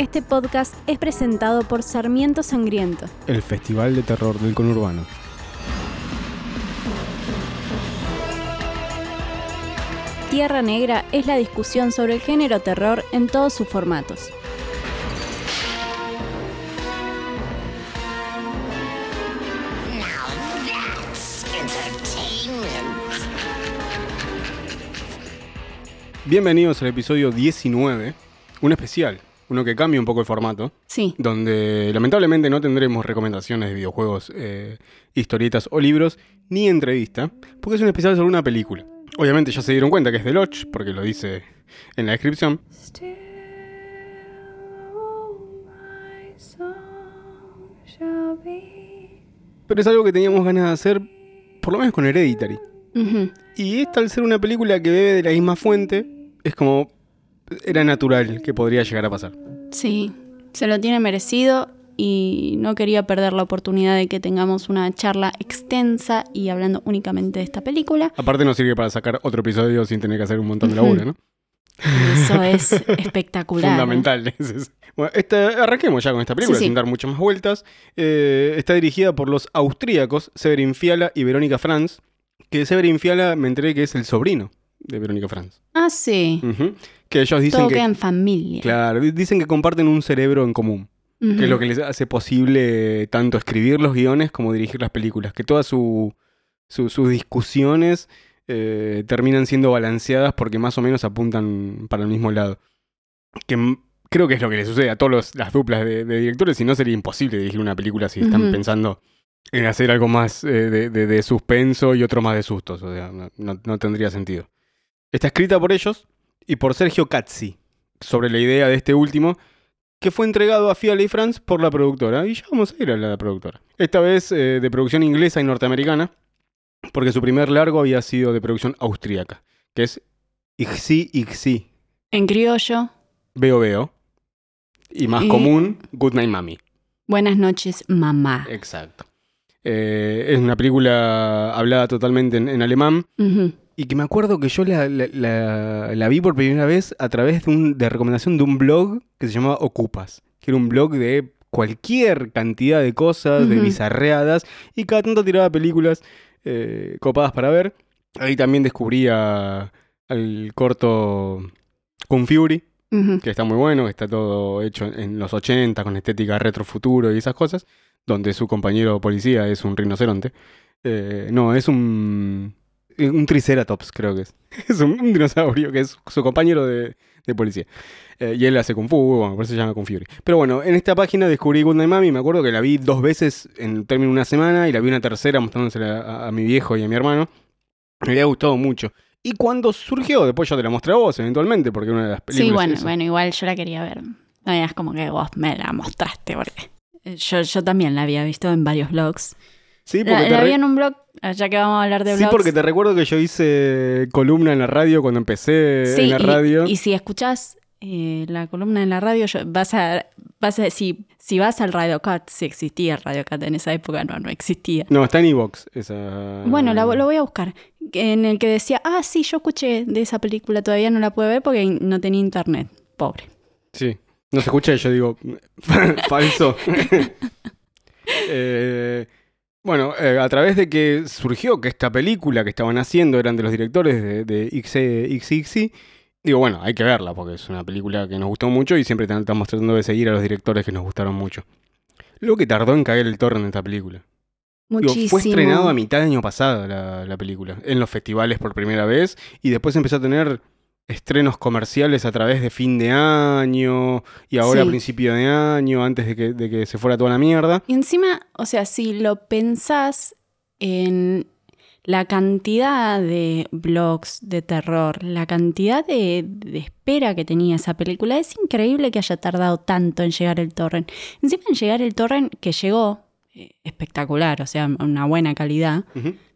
Este podcast es presentado por Sarmiento Sangriento. El Festival de Terror del Conurbano. Tierra Negra es la discusión sobre el género terror en todos sus formatos. Bienvenidos al episodio 19, un especial, uno que cambia un poco el formato, Sí, donde lamentablemente no tendremos recomendaciones de videojuegos, eh, historietas o libros, ni entrevista, porque es un especial sobre una película. Obviamente ya se dieron cuenta que es de Lodge, porque lo dice en la descripción, pero es algo que teníamos ganas de hacer, por lo menos con Hereditary. Ujú. Y esta, al ser una película que bebe de la misma fuente, es como... Era natural que podría llegar a pasar. sí, se lo tiene merecido y no quería perder la oportunidad de que tengamos una charla extensa y hablando únicamente de esta película. Aparte nos sirve para sacar otro episodio sin tener que hacer un montón de laburo, ¿no? Eso es espectacular. Fundamental. es. Bueno, esta- arranquemos ya con esta película Sí, sí. sin dar muchas más vueltas. Eh, está dirigida por los austríacos Severin Fiala y Verónica Franz. Que Severin Fiala me enteré que es el sobrino de Verónica Franz. Ah, sí. Que ellos dicen Todo que... queda en familia. Claro, di- dicen que comparten un cerebro en común. Que es lo que les hace posible tanto escribir los guiones como dirigir las películas. Que todas su- su- sus discusiones eh, terminan siendo balanceadas porque más o menos apuntan para el mismo lado. Que creo que es lo que le sucede a todas las duplas de, de directores, si no sería imposible dirigir una película si están pensando en hacer algo más eh, de, de- de suspenso y otro más de sustos. O sea, no- no tendría sentido. Está escrita por ellos y por Sergio Cazzi, sobre la idea de este último, que fue entregado a Fiala y Franz por la productora. Y ya vamos a ir a la productora. Esta vez eh, de producción inglesa y norteamericana, porque su primer largo había sido de producción austríaca, que es Ixi Ixi, En criollo, Veo Veo. Y más Y- común, Good Night Mami. buenas noches, mamá. Exacto. Eh, es una película hablada totalmente en, en alemán. Y que me acuerdo que yo la, la- la- la vi por primera vez a través de, un, de recomendación de un blog que se llamaba Ocupas, que era un blog de cualquier cantidad de cosas, de bizarreadas, y cada tanto tiraba películas eh, copadas para ver. Ahí también descubría al corto Kung Fury, que está muy bueno, está todo hecho en los 80 con estética retrofuturo y esas cosas, donde su compañero policía es un rinoceronte. Eh, no, es un, un triceratops, creo que es. Es un, un dinosaurio que es su compañero de, de policía. Eh, y él hace Kung Fu, bueno, por eso se llama Kung Fury. Pero bueno, en esta página descubrí Good Night Mami, me acuerdo que la vi dos veces en término de una semana y la vi una tercera mostrándosela a, a mi viejo y a mi hermano. Me había gustado mucho. Y cuando surgió, después yo te la mostré a vos eventualmente, porque una de las películas... Sí, bueno, bueno, igual yo la quería ver. No es como que vos me la mostraste, porque eh, yo, yo también la había visto en varios blogs. Sí, La, porque, te la re- vi en un blog, ya que vamos a hablar de sí, blogs. porque te recuerdo que yo hice columna en la radio cuando empecé Sí, en la y- radio. Y, si escuchás eh, la columna en la radio, yo- vas a, vas a si, si vas al Radio Cat, si existía el Radio Cat en esa época, no, no existía. No, está en Evox esa... Bueno, la- lo voy a buscar. En el que decía, ah, sí, yo escuché de esa película, todavía no la pude ver porque no tenía internet. Pobre. Sí. No se escucha yo digo, falso. Eh, bueno, eh, a través de que surgió que esta película que estaban haciendo eran de los directores de, de XXX, digo, bueno, hay que verla porque es una película que nos gustó mucho y siempre estamos tratando de seguir a los directores que nos gustaron mucho. Lo que tardó en caer el torrent de esta película. Digo, Muchísimo. fue estrenado a mitad del año pasado la, la película, en los festivales por primera vez, y después empezó a tener estrenos comerciales a través de fin de año, y ahora Sí. a principio de año, antes de que, de que se fuera toda la mierda. Y encima, o sea, si lo pensás en la cantidad de blogs de terror, la cantidad de, de espera que tenía esa película, es increíble que haya tardado tanto en llegar el torrent. Encima en llegar el torrent que llegó, eh, espectacular, o sea, una buena calidad,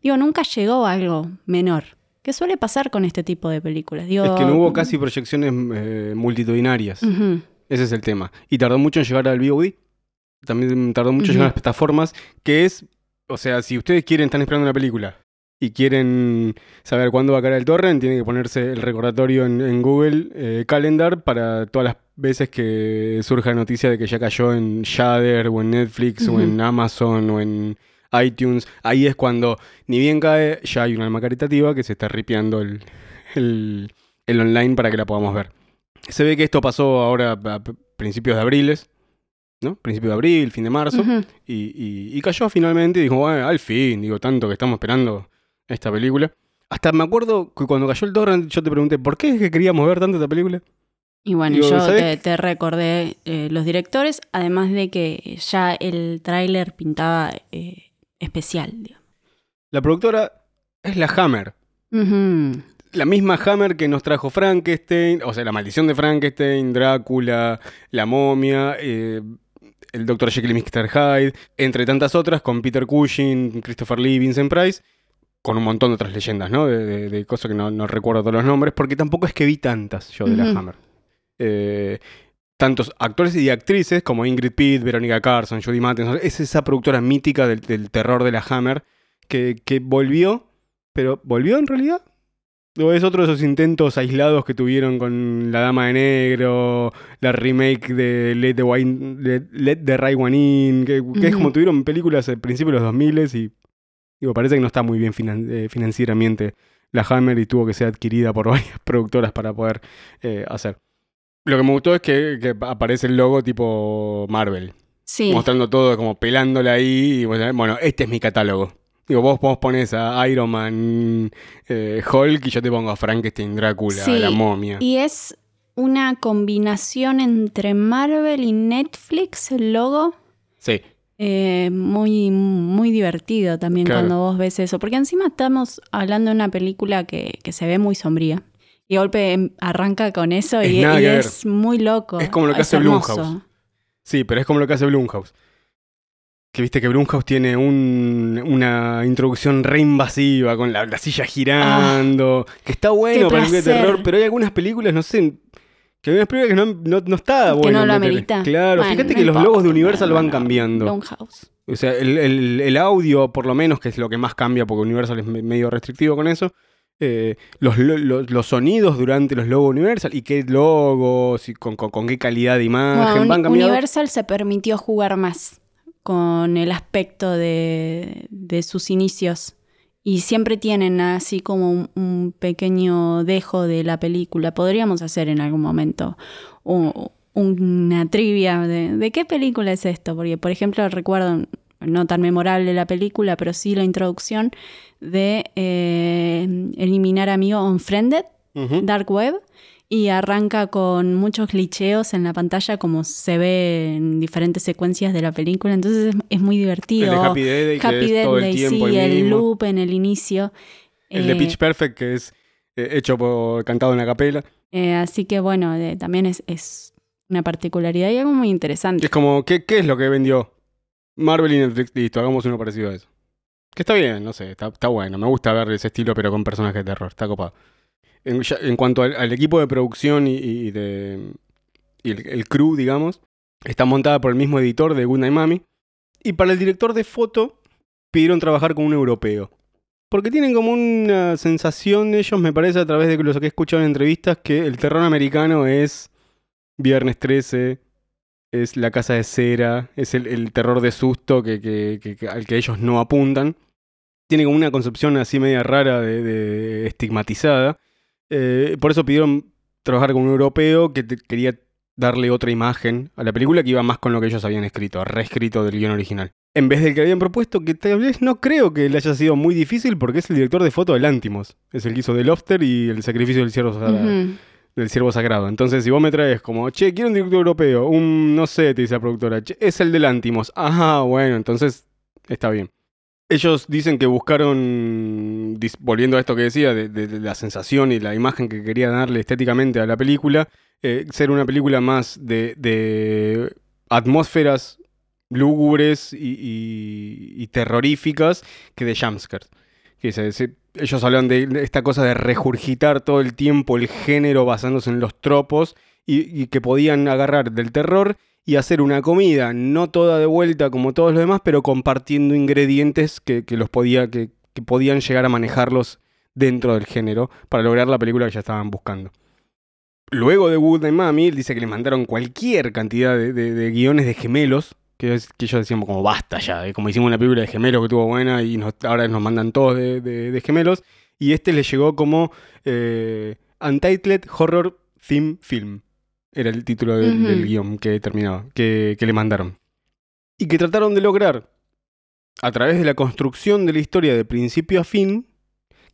digo, nunca llegó algo menor. ¿Qué suele pasar con este tipo de películas? Digo, Es que no hubo casi proyecciones eh, multitudinarias. Ese es el tema. Y tardó mucho en llegar al VOD. También tardó mucho en llegar a las plataformas, que es, o sea, si ustedes quieren, están esperando una película y quieren saber cuándo va a caer el torrent, tienen que ponerse el recordatorio en, en Google eh, Calendar para todas las veces que surja la noticia de que ya cayó en Shudder o en Netflix o en. Amazon o en iTunes, ahí es cuando ni bien cae, ya hay un alma caritativa que se está ripeando el, el, el online para que la podamos ver. Se ve que esto pasó ahora a principios de abril, ¿no? Principio de abril, fin de marzo. Y, y- y cayó finalmente y dijo, bueno, al fin, digo, tanto que estamos esperando esta película. Hasta me acuerdo que cuando cayó el torrent yo te pregunté, ¿por qué es que queríamos ver tanto esta película? Y bueno, Digo, yo ¿sabés te, te recordé eh, los directores, además de que ya el tráiler pintaba eh, especial. digamos. La productora es la Hammer. La misma Hammer que nos trajo Frankenstein, o sea, la maldición de Frankenstein, Drácula, la momia, eh, el Dr. Jekyll y Mr. Hyde, entre tantas otras, con Peter Cushing, Christopher Lee, Vincent Price, con un montón de otras leyendas, ¿no? De, de- de cosas que no, no recuerdo todos los nombres, porque tampoco es que vi tantas yo de la. Hammer. Eh, tantos actores y actrices como Ingrid Pitt, Veronica Carson, Judy Mattinson, es esa productora mítica del, del terror de la Hammer que, que volvió, pero ¿volvió en realidad? ¿O es otro de esos intentos aislados que tuvieron con La Dama de Negro, la remake de Let the, Wine- de- Let the Right One In, que, que es como tuvieron películas al principio de los 2000 y digo, parece que no está muy bien finan- eh, financieramente la Hammer y tuvo que ser adquirida por varias productoras para poder eh, hacer. Lo que me gustó es que, que aparece el logo tipo Marvel, Sí, mostrando todo como pelándola ahí y bueno, este es mi catálogo. Digo, vos, vos pones a Iron Man, eh, Hulk y yo te pongo a Frankenstein, Drácula, Sí, la momia. y es una combinación entre Marvel y Netflix, el logo. Sí, Eh, muy, muy divertido también Claro. cuando vos ves eso, porque encima estamos hablando de una película que, que se ve muy sombría. Y golpe em, arranca con eso Es y, que es muy loco. Es como lo que Es hace hermoso. Blumhouse. sí, pero es como lo que hace Blumhouse. Que viste que Blumhouse tiene un- una introducción re invasiva con la, la silla girando. que está bueno Ah, para de placer. terror, pero hay algunas películas, no sé. Que hay unas películas que no, no, no está Que bueno. no lo amerita. Claro, fíjate no que los logos de Universal van cambiando. Blumhouse. O sea, el, el- el audio, por lo menos, que es lo que más cambia, porque Universal es me- medio restrictivo con eso. Eh, los, lo- los- los sonidos durante los logos Universal y qué logos y con, con- con qué calidad de imagen Bueno, van cambiando. Universal se permitió jugar más con el aspecto de, de sus inicios. Y siempre tienen así como un, un pequeño dejo de la película. Podríamos hacer en algún momento una trivia de, de qué película es esto. Porque, por ejemplo, recuerdo, no tan memorable la película, pero sí la introducción de eh, Eliminar Amigo Unfriended. Dark Web y arranca con muchos glitcheos en la pantalla como se ve en diferentes secuencias de la película, entonces es, es muy El divertido. de Happy Day Day, que Happy es todo el tiempo sí, el el mismo. loop en el inicio. El de Eh, Pitch Perfect, que es eh, hecho por cantado en la capela. eh, así que bueno, eh, también es, es una particularidad y algo muy interesante. Es como, ¿qué, ¿qué es lo que vendió? Marvel y Netflix, listo, hagamos uno parecido a eso. Que está bien, no sé, está, bueno. Me gusta ver ese estilo, pero con personajes de terror, está copado. En, cuanto al, equipo de producción y, de. y el, el crew, digamos, está montada por el mismo editor de Good Night Mami. Y para el director de foto, pidieron trabajar con un europeo. Porque tienen como una sensación ellos, me parece, a través de lo que he escuchado en entrevistas, que el terror americano es Viernes 13, es La Casa de Cera, es el, terror de susto que, al que ellos no apuntan. Tiene como una concepción así media rara, de, de estigmatizada. Eh, por eso pidieron trabajar con un europeo que quería darle otra imagen a la película que iba más con lo que ellos habían escrito, reescrito del guion original. En vez del que habían propuesto, que tal vez no creo que le haya sido muy difícil porque es el director de foto de Lantimos. Es el que hizo The Lobster y el sacrificio del ciervo. Del ciervo sagrado. Entonces, si vos me traes como, che, quiero un director europeo, un, no sé, te dice la productora, "Che, es el del Antimos. Ajá, bueno, entonces está bien. Ellos dicen que buscaron, volviendo a esto que decía, de, de- de la sensación y la imagen que quería darle estéticamente a la película, eh, ser una película más de, de atmósferas lúgubres y, y- terroríficas que de jumpscares. Que se- ellos hablan de esta cosa de regurgitar todo el tiempo el género basándose en los tropos y, que podían agarrar del terror y hacer una comida, no toda de vuelta como todos los demás, pero compartiendo ingredientes que, que los podía, que, que podían llegar a manejarlos dentro del género para lograr la película que ya estaban buscando. luego de Good Night Mami, él dice que le mandaron cualquier cantidad de guiones de gemelos. Que, es- que ellos decíamos como basta ya, eh, como hicimos una película de gemelos que estuvo buena y nos- ahora nos mandan todos de, de- de gemelos. Y este le llegó como eh, Untitled Horror Theme Film. Era el título del, guion que terminaba, que, que le mandaron. Y que trataron de lograr, a través de la construcción de la historia de principio a fin,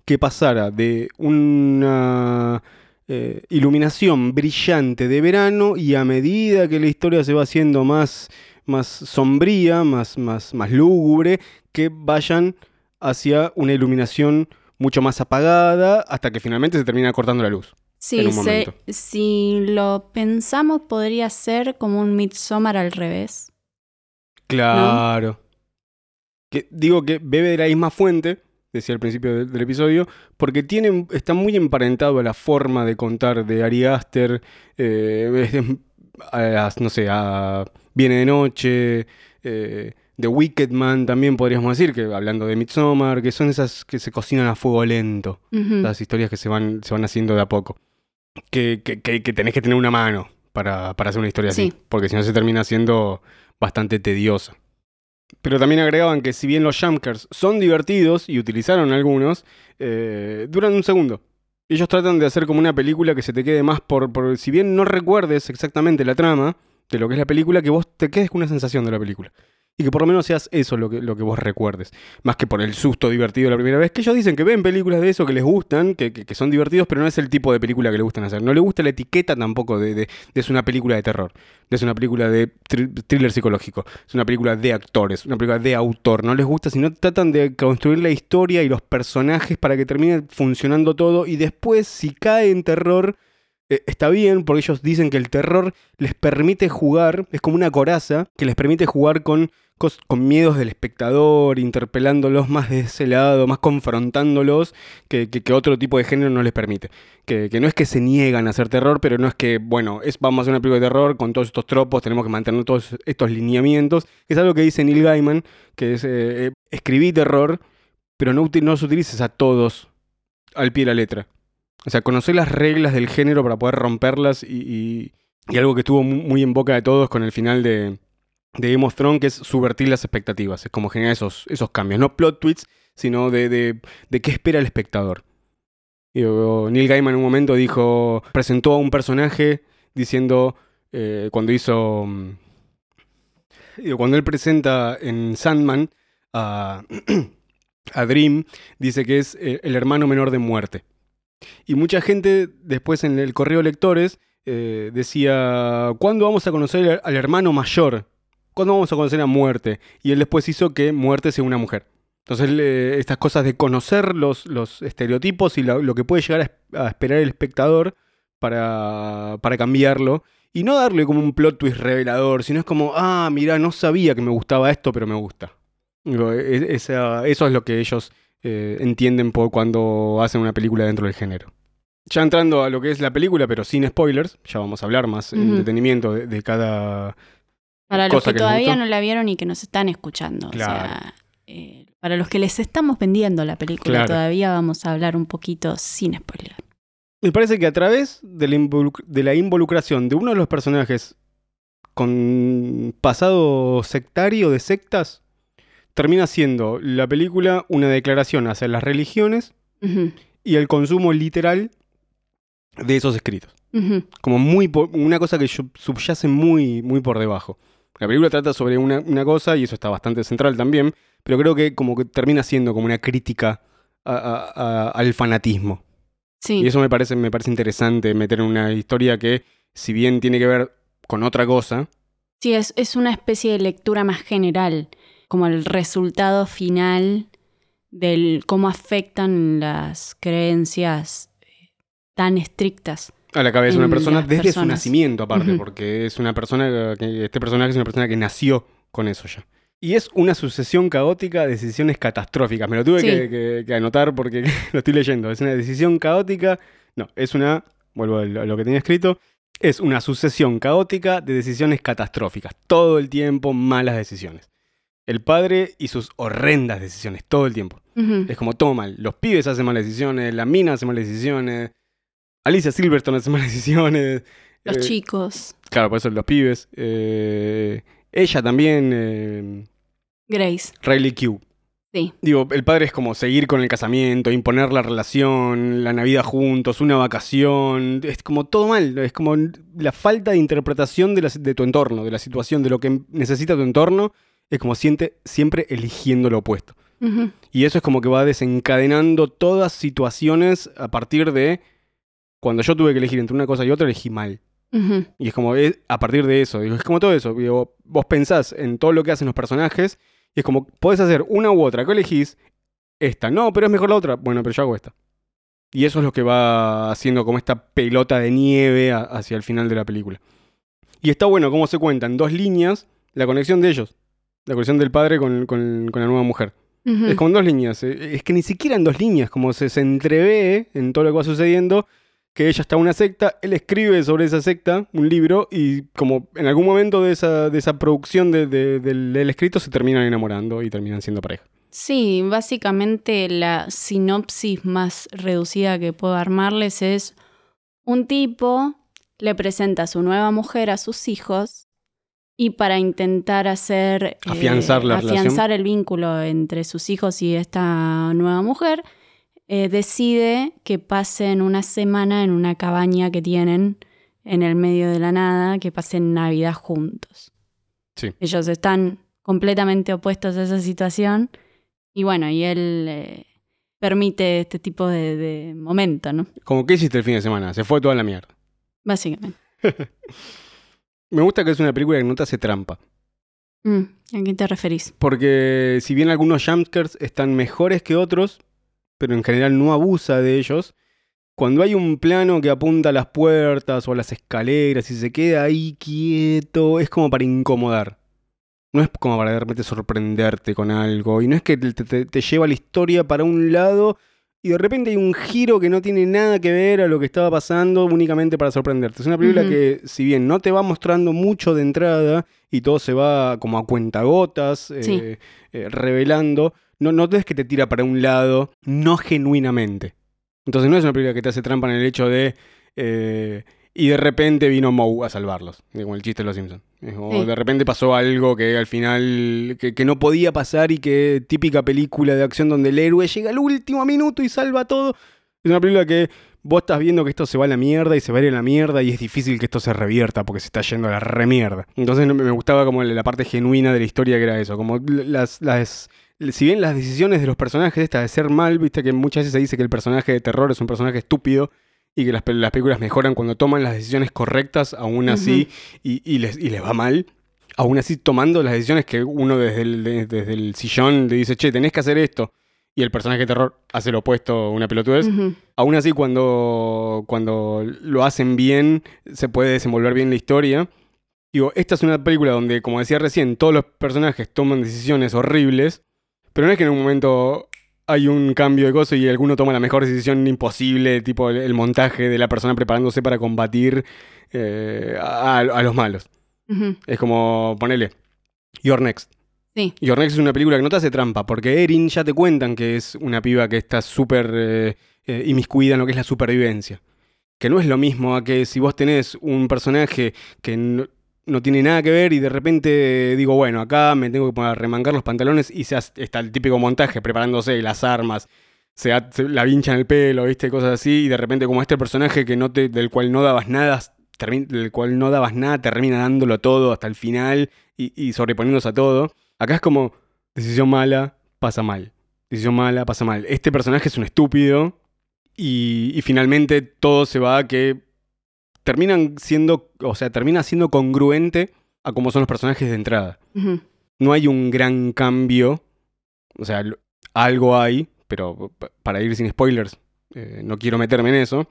que pasara de una eh, iluminación brillante de verano y a medida que la historia se va haciendo más, más sombría, más, más, más lúgubre, que vayan hacia una iluminación mucho más apagada hasta que finalmente se termina cortando la luz. Sí, se- si lo pensamos, podría ser como un Midsommar al revés. Claro. Que, digo que bebe de la misma fuente, decía al principio del, del episodio, porque tiene, está muy emparentado a la forma de contar de Ari Aster, eh, a no sé, a Viene de Noche, eh, The Wicked Man también podríamos decir, que hablando de Midsommar, que son esas que se cocinan a fuego lento, las historias que se van, se van haciendo de a poco. Que, que, que- que tenés que tener una mano para, para hacer una historia así, Sí. porque si no se termina siendo bastante tediosa. Pero también agregaban que si bien los jumpscares son divertidos y utilizaron algunos, eh, duran un segundo. Ellos tratan de hacer como una película que se te quede más por, por... Si bien no recuerdes exactamente la trama de lo que es la película, que vos te quedes con una sensación de la película. Y que por lo menos seas eso lo que, lo que vos recuerdes. Más que por el susto divertido la primera vez. Que ellos dicen que ven películas de eso que les gustan, que, que- son divertidos, pero no es el tipo de película que les gustan hacer. No les gusta la etiqueta tampoco de, de, es una película de terror. De es una película de thr- thriller psicológico. Es una película de actores, una película de autor. No les gusta, sino tratan de construir la historia y los personajes para que termine funcionando todo. Y después, si cae en terror, eh, está bien, porque ellos dicen que el terror les permite jugar, es como una coraza, que les permite jugar con, con miedos del espectador, interpelándolos más de ese lado, más confrontándolos, que, que- otro tipo de género no les permite. Que, que no es que se niegan a hacer terror, pero no es que, bueno, es, vamos a hacer una película de terror con todos estos tropos, tenemos que mantener todos estos lineamientos. Es algo que dice Neil Gaiman, que es, eh, eh, escribí terror, pero no, no los utilices a todos al pie de la letra. O sea, conocer las reglas del género para poder romperlas y, y- y algo que estuvo mu- muy en boca de todos con el final de, de Game of Thrones, que es subvertir las expectativas. Es como generar esos, esos cambios. No plot tweets, sino de, de, de qué espera el espectador. Digo, Neil Gaiman en un momento dijo, presentó a un personaje diciendo, eh, cuando hizo... mm, cuando él presenta en Sandman a, a Dream, dice que es eh, el hermano menor de muerte. Y mucha gente después en el correo lectores eh, decía, ¿cuándo vamos a conocer al- hermano mayor? ¿Cuándo vamos a conocer a muerte? Y él después hizo que muerte sea una mujer. Entonces estas cosas de conocer los, estereotipos y lo, que puede llegar a, es- a esperar el espectador para, para cambiarlo. Y no darle como un plot twist revelador, sino es como, ah, mira, no sabía que me gustaba esto, pero me gusta. E- eso es lo que ellos eh, entienden por cuando hacen una película dentro del género. Ya entrando a lo que es la película, pero sin spoilers, ya vamos a hablar más en Ujú. detenimiento de, de cada Para los que todavía no la vieron y que nos están escuchando. Claro. O sea, eh, para los que les estamos vendiendo la película, Claro. todavía vamos a hablar un poquito sin spoiler. Me parece que a través de la, involu- de la involucración de uno de los personajes con pasado sectario de sectas, termina siendo la película una declaración hacia las religiones y el consumo literal de esos escritos. Como muy por- una cosa que sub- subyace muy, muy por debajo. La película trata sobre una, una cosa, y eso está bastante central también, pero creo que como que termina siendo como una crítica a- a- a- al fanatismo. Sí. Y eso me parece, me parece interesante meter en una historia que, si bien tiene que ver con otra cosa, Sí, es, es una especie de lectura más general, como el resultado final del cómo afectan las creencias eh, tan estrictas. a la cabeza de una persona desde su nacimiento aparte, porque es una persona que este personaje es una persona que nació con eso ya. Y es una sucesión caótica de decisiones catastróficas. Me lo tuve Sí. que, que- que anotar porque lo estoy leyendo. Es una decisión caótica. No, es una. Vuelvo a lo que tenía escrito. Es una sucesión caótica de decisiones catastróficas. Todo el tiempo malas decisiones. El padre y sus horrendas decisiones, todo el tiempo. Es como todo mal. Los pibes hacen malas decisiones, la mina hace malas decisiones. Alicia Silverstone hace malas decisiones. Los eh, chicos. Claro, por eso los pibes. eh, ella también, eh, Grace. Riley Q. Sí. Digo, el padre es como seguir con el casamiento, imponer la relación, la Navidad juntos, una vacación. Es como todo mal. Es como la falta de interpretación de, la- de tu entorno, de la situación, de lo que necesita tu entorno. Es como siente, siempre eligiendo lo opuesto. Y eso es como que va desencadenando todas situaciones a partir de cuando yo tuve que elegir entre una cosa y otra, elegí mal. Y es como, es a partir de eso, es como todo eso. Digo, vos pensás en todo lo que hacen los personajes y es como, podés hacer una u otra. ¿Qué elegís? Esta. No, pero es mejor la otra. Bueno, pero yo hago esta. Y eso es lo que va haciendo como esta pelota de nieve a- hacia el final de la película. Y está bueno cómo se cuentan dos líneas la conexión de ellos. La conexión del padre con, con- con la nueva mujer. Es como en dos líneas. eh, Es que ni siquiera en dos líneas, como se, se entrevé en todo lo que va sucediendo, que ella está en una secta, él escribe sobre esa secta un libro y como en algún momento de esa, de esa producción de- de- del, del escrito se terminan enamorando y terminan siendo pareja. Sí, básicamente la sinopsis más reducida que puedo armarles es un tipo le presenta a su nueva mujer a sus hijos y para intentar hacer eh, Afianzar la relación. afianzar el vínculo entre sus hijos y esta nueva mujer, eh, decide que pasen una semana en una cabaña que tienen en el medio de la nada, que pasen Navidad juntos. Sí. Ellos están completamente opuestos a esa situación y bueno, y él eh, permite este tipo de, de momento, ¿no? Como, ¿qué hiciste el fin de semana? Se fue toda la mierda. Básicamente. Me gusta que es una película que no te hace trampa. Mm, ¿A qué te referís? Porque si bien algunos jumpscares están mejores que otros, pero en general no abusa de ellos, cuando hay un plano que apunta a las puertas o a las escaleras y se queda ahí quieto, es como para incomodar. No es como para de repente sorprenderte con algo. Y no es que te, te- te lleva la historia para un lado y de repente hay un giro que no tiene nada que ver a lo que estaba pasando únicamente para sorprenderte. Es una película que, si bien no te va mostrando mucho de entrada y todo se va como a cuentagotas, eh, Sí. eh, revelando, no, no es que te tira para un lado, no genuinamente. Entonces no es una película que te hace trampa en el hecho de... eh, y de repente vino Moe a salvarlos, como el chiste de los Simpsons. O Sí. de repente pasó algo que al final, que, que no podía pasar y que típica película de acción donde el héroe llega al último minuto y salva todo. Es una película que vos estás viendo que esto se va a la mierda y se va a ir a la mierda y es difícil que esto se revierta porque se está yendo a la remierda. Entonces me gustaba como la parte genuina de la historia que era eso, como las, las si bien las decisiones de los personajes estas de ser mal, viste que muchas veces se dice que el personaje de terror es un personaje estúpido y que las, pel- las películas mejoran cuando toman las decisiones correctas, aún así, y, y les, y les va mal. Aún así, tomando las decisiones que uno desde el, de- desde el sillón le dice, che, tenés que hacer esto, y el personaje de terror hace lo opuesto, una pelotudez. Aún así, cuando, cuando lo hacen bien, se puede desenvolver bien la historia. Digo, esta es una película donde, como decía recién, todos los personajes toman decisiones horribles, pero no es que en un momento hay un cambio de cosas y alguno toma la mejor decisión imposible, tipo el, el montaje de la persona preparándose para combatir eh, a, a los malos. Es como, ponele, Your Next. Sí. Your Next es una película que no te hace trampa, porque Erin ya te cuentan que es una piba que está súper eh, eh, inmiscuida en lo que es la supervivencia. Que no es lo mismo a que si vos tenés un personaje que no, no tiene nada que ver y de repente digo, bueno, acá me tengo que poner a remangar los pantalones y se hace- está el típico montaje preparándose, las armas, se, la vincha en el pelo, ¿viste? Cosas así, y de repente como este personaje que no del cual no dabas nada, termi- del cual no nada, termina dándolo todo hasta el final y, y sobreponiéndose a todo. Acá es como, decisión mala, pasa mal. Decisión mala, pasa mal. Este personaje es un estúpido y, y finalmente todo se va a que terminan siendo, o sea, termina siendo congruente a cómo son los personajes de entrada. No hay un gran cambio, o sea, algo hay, pero pa- para ir sin spoilers, eh, no quiero meterme en eso.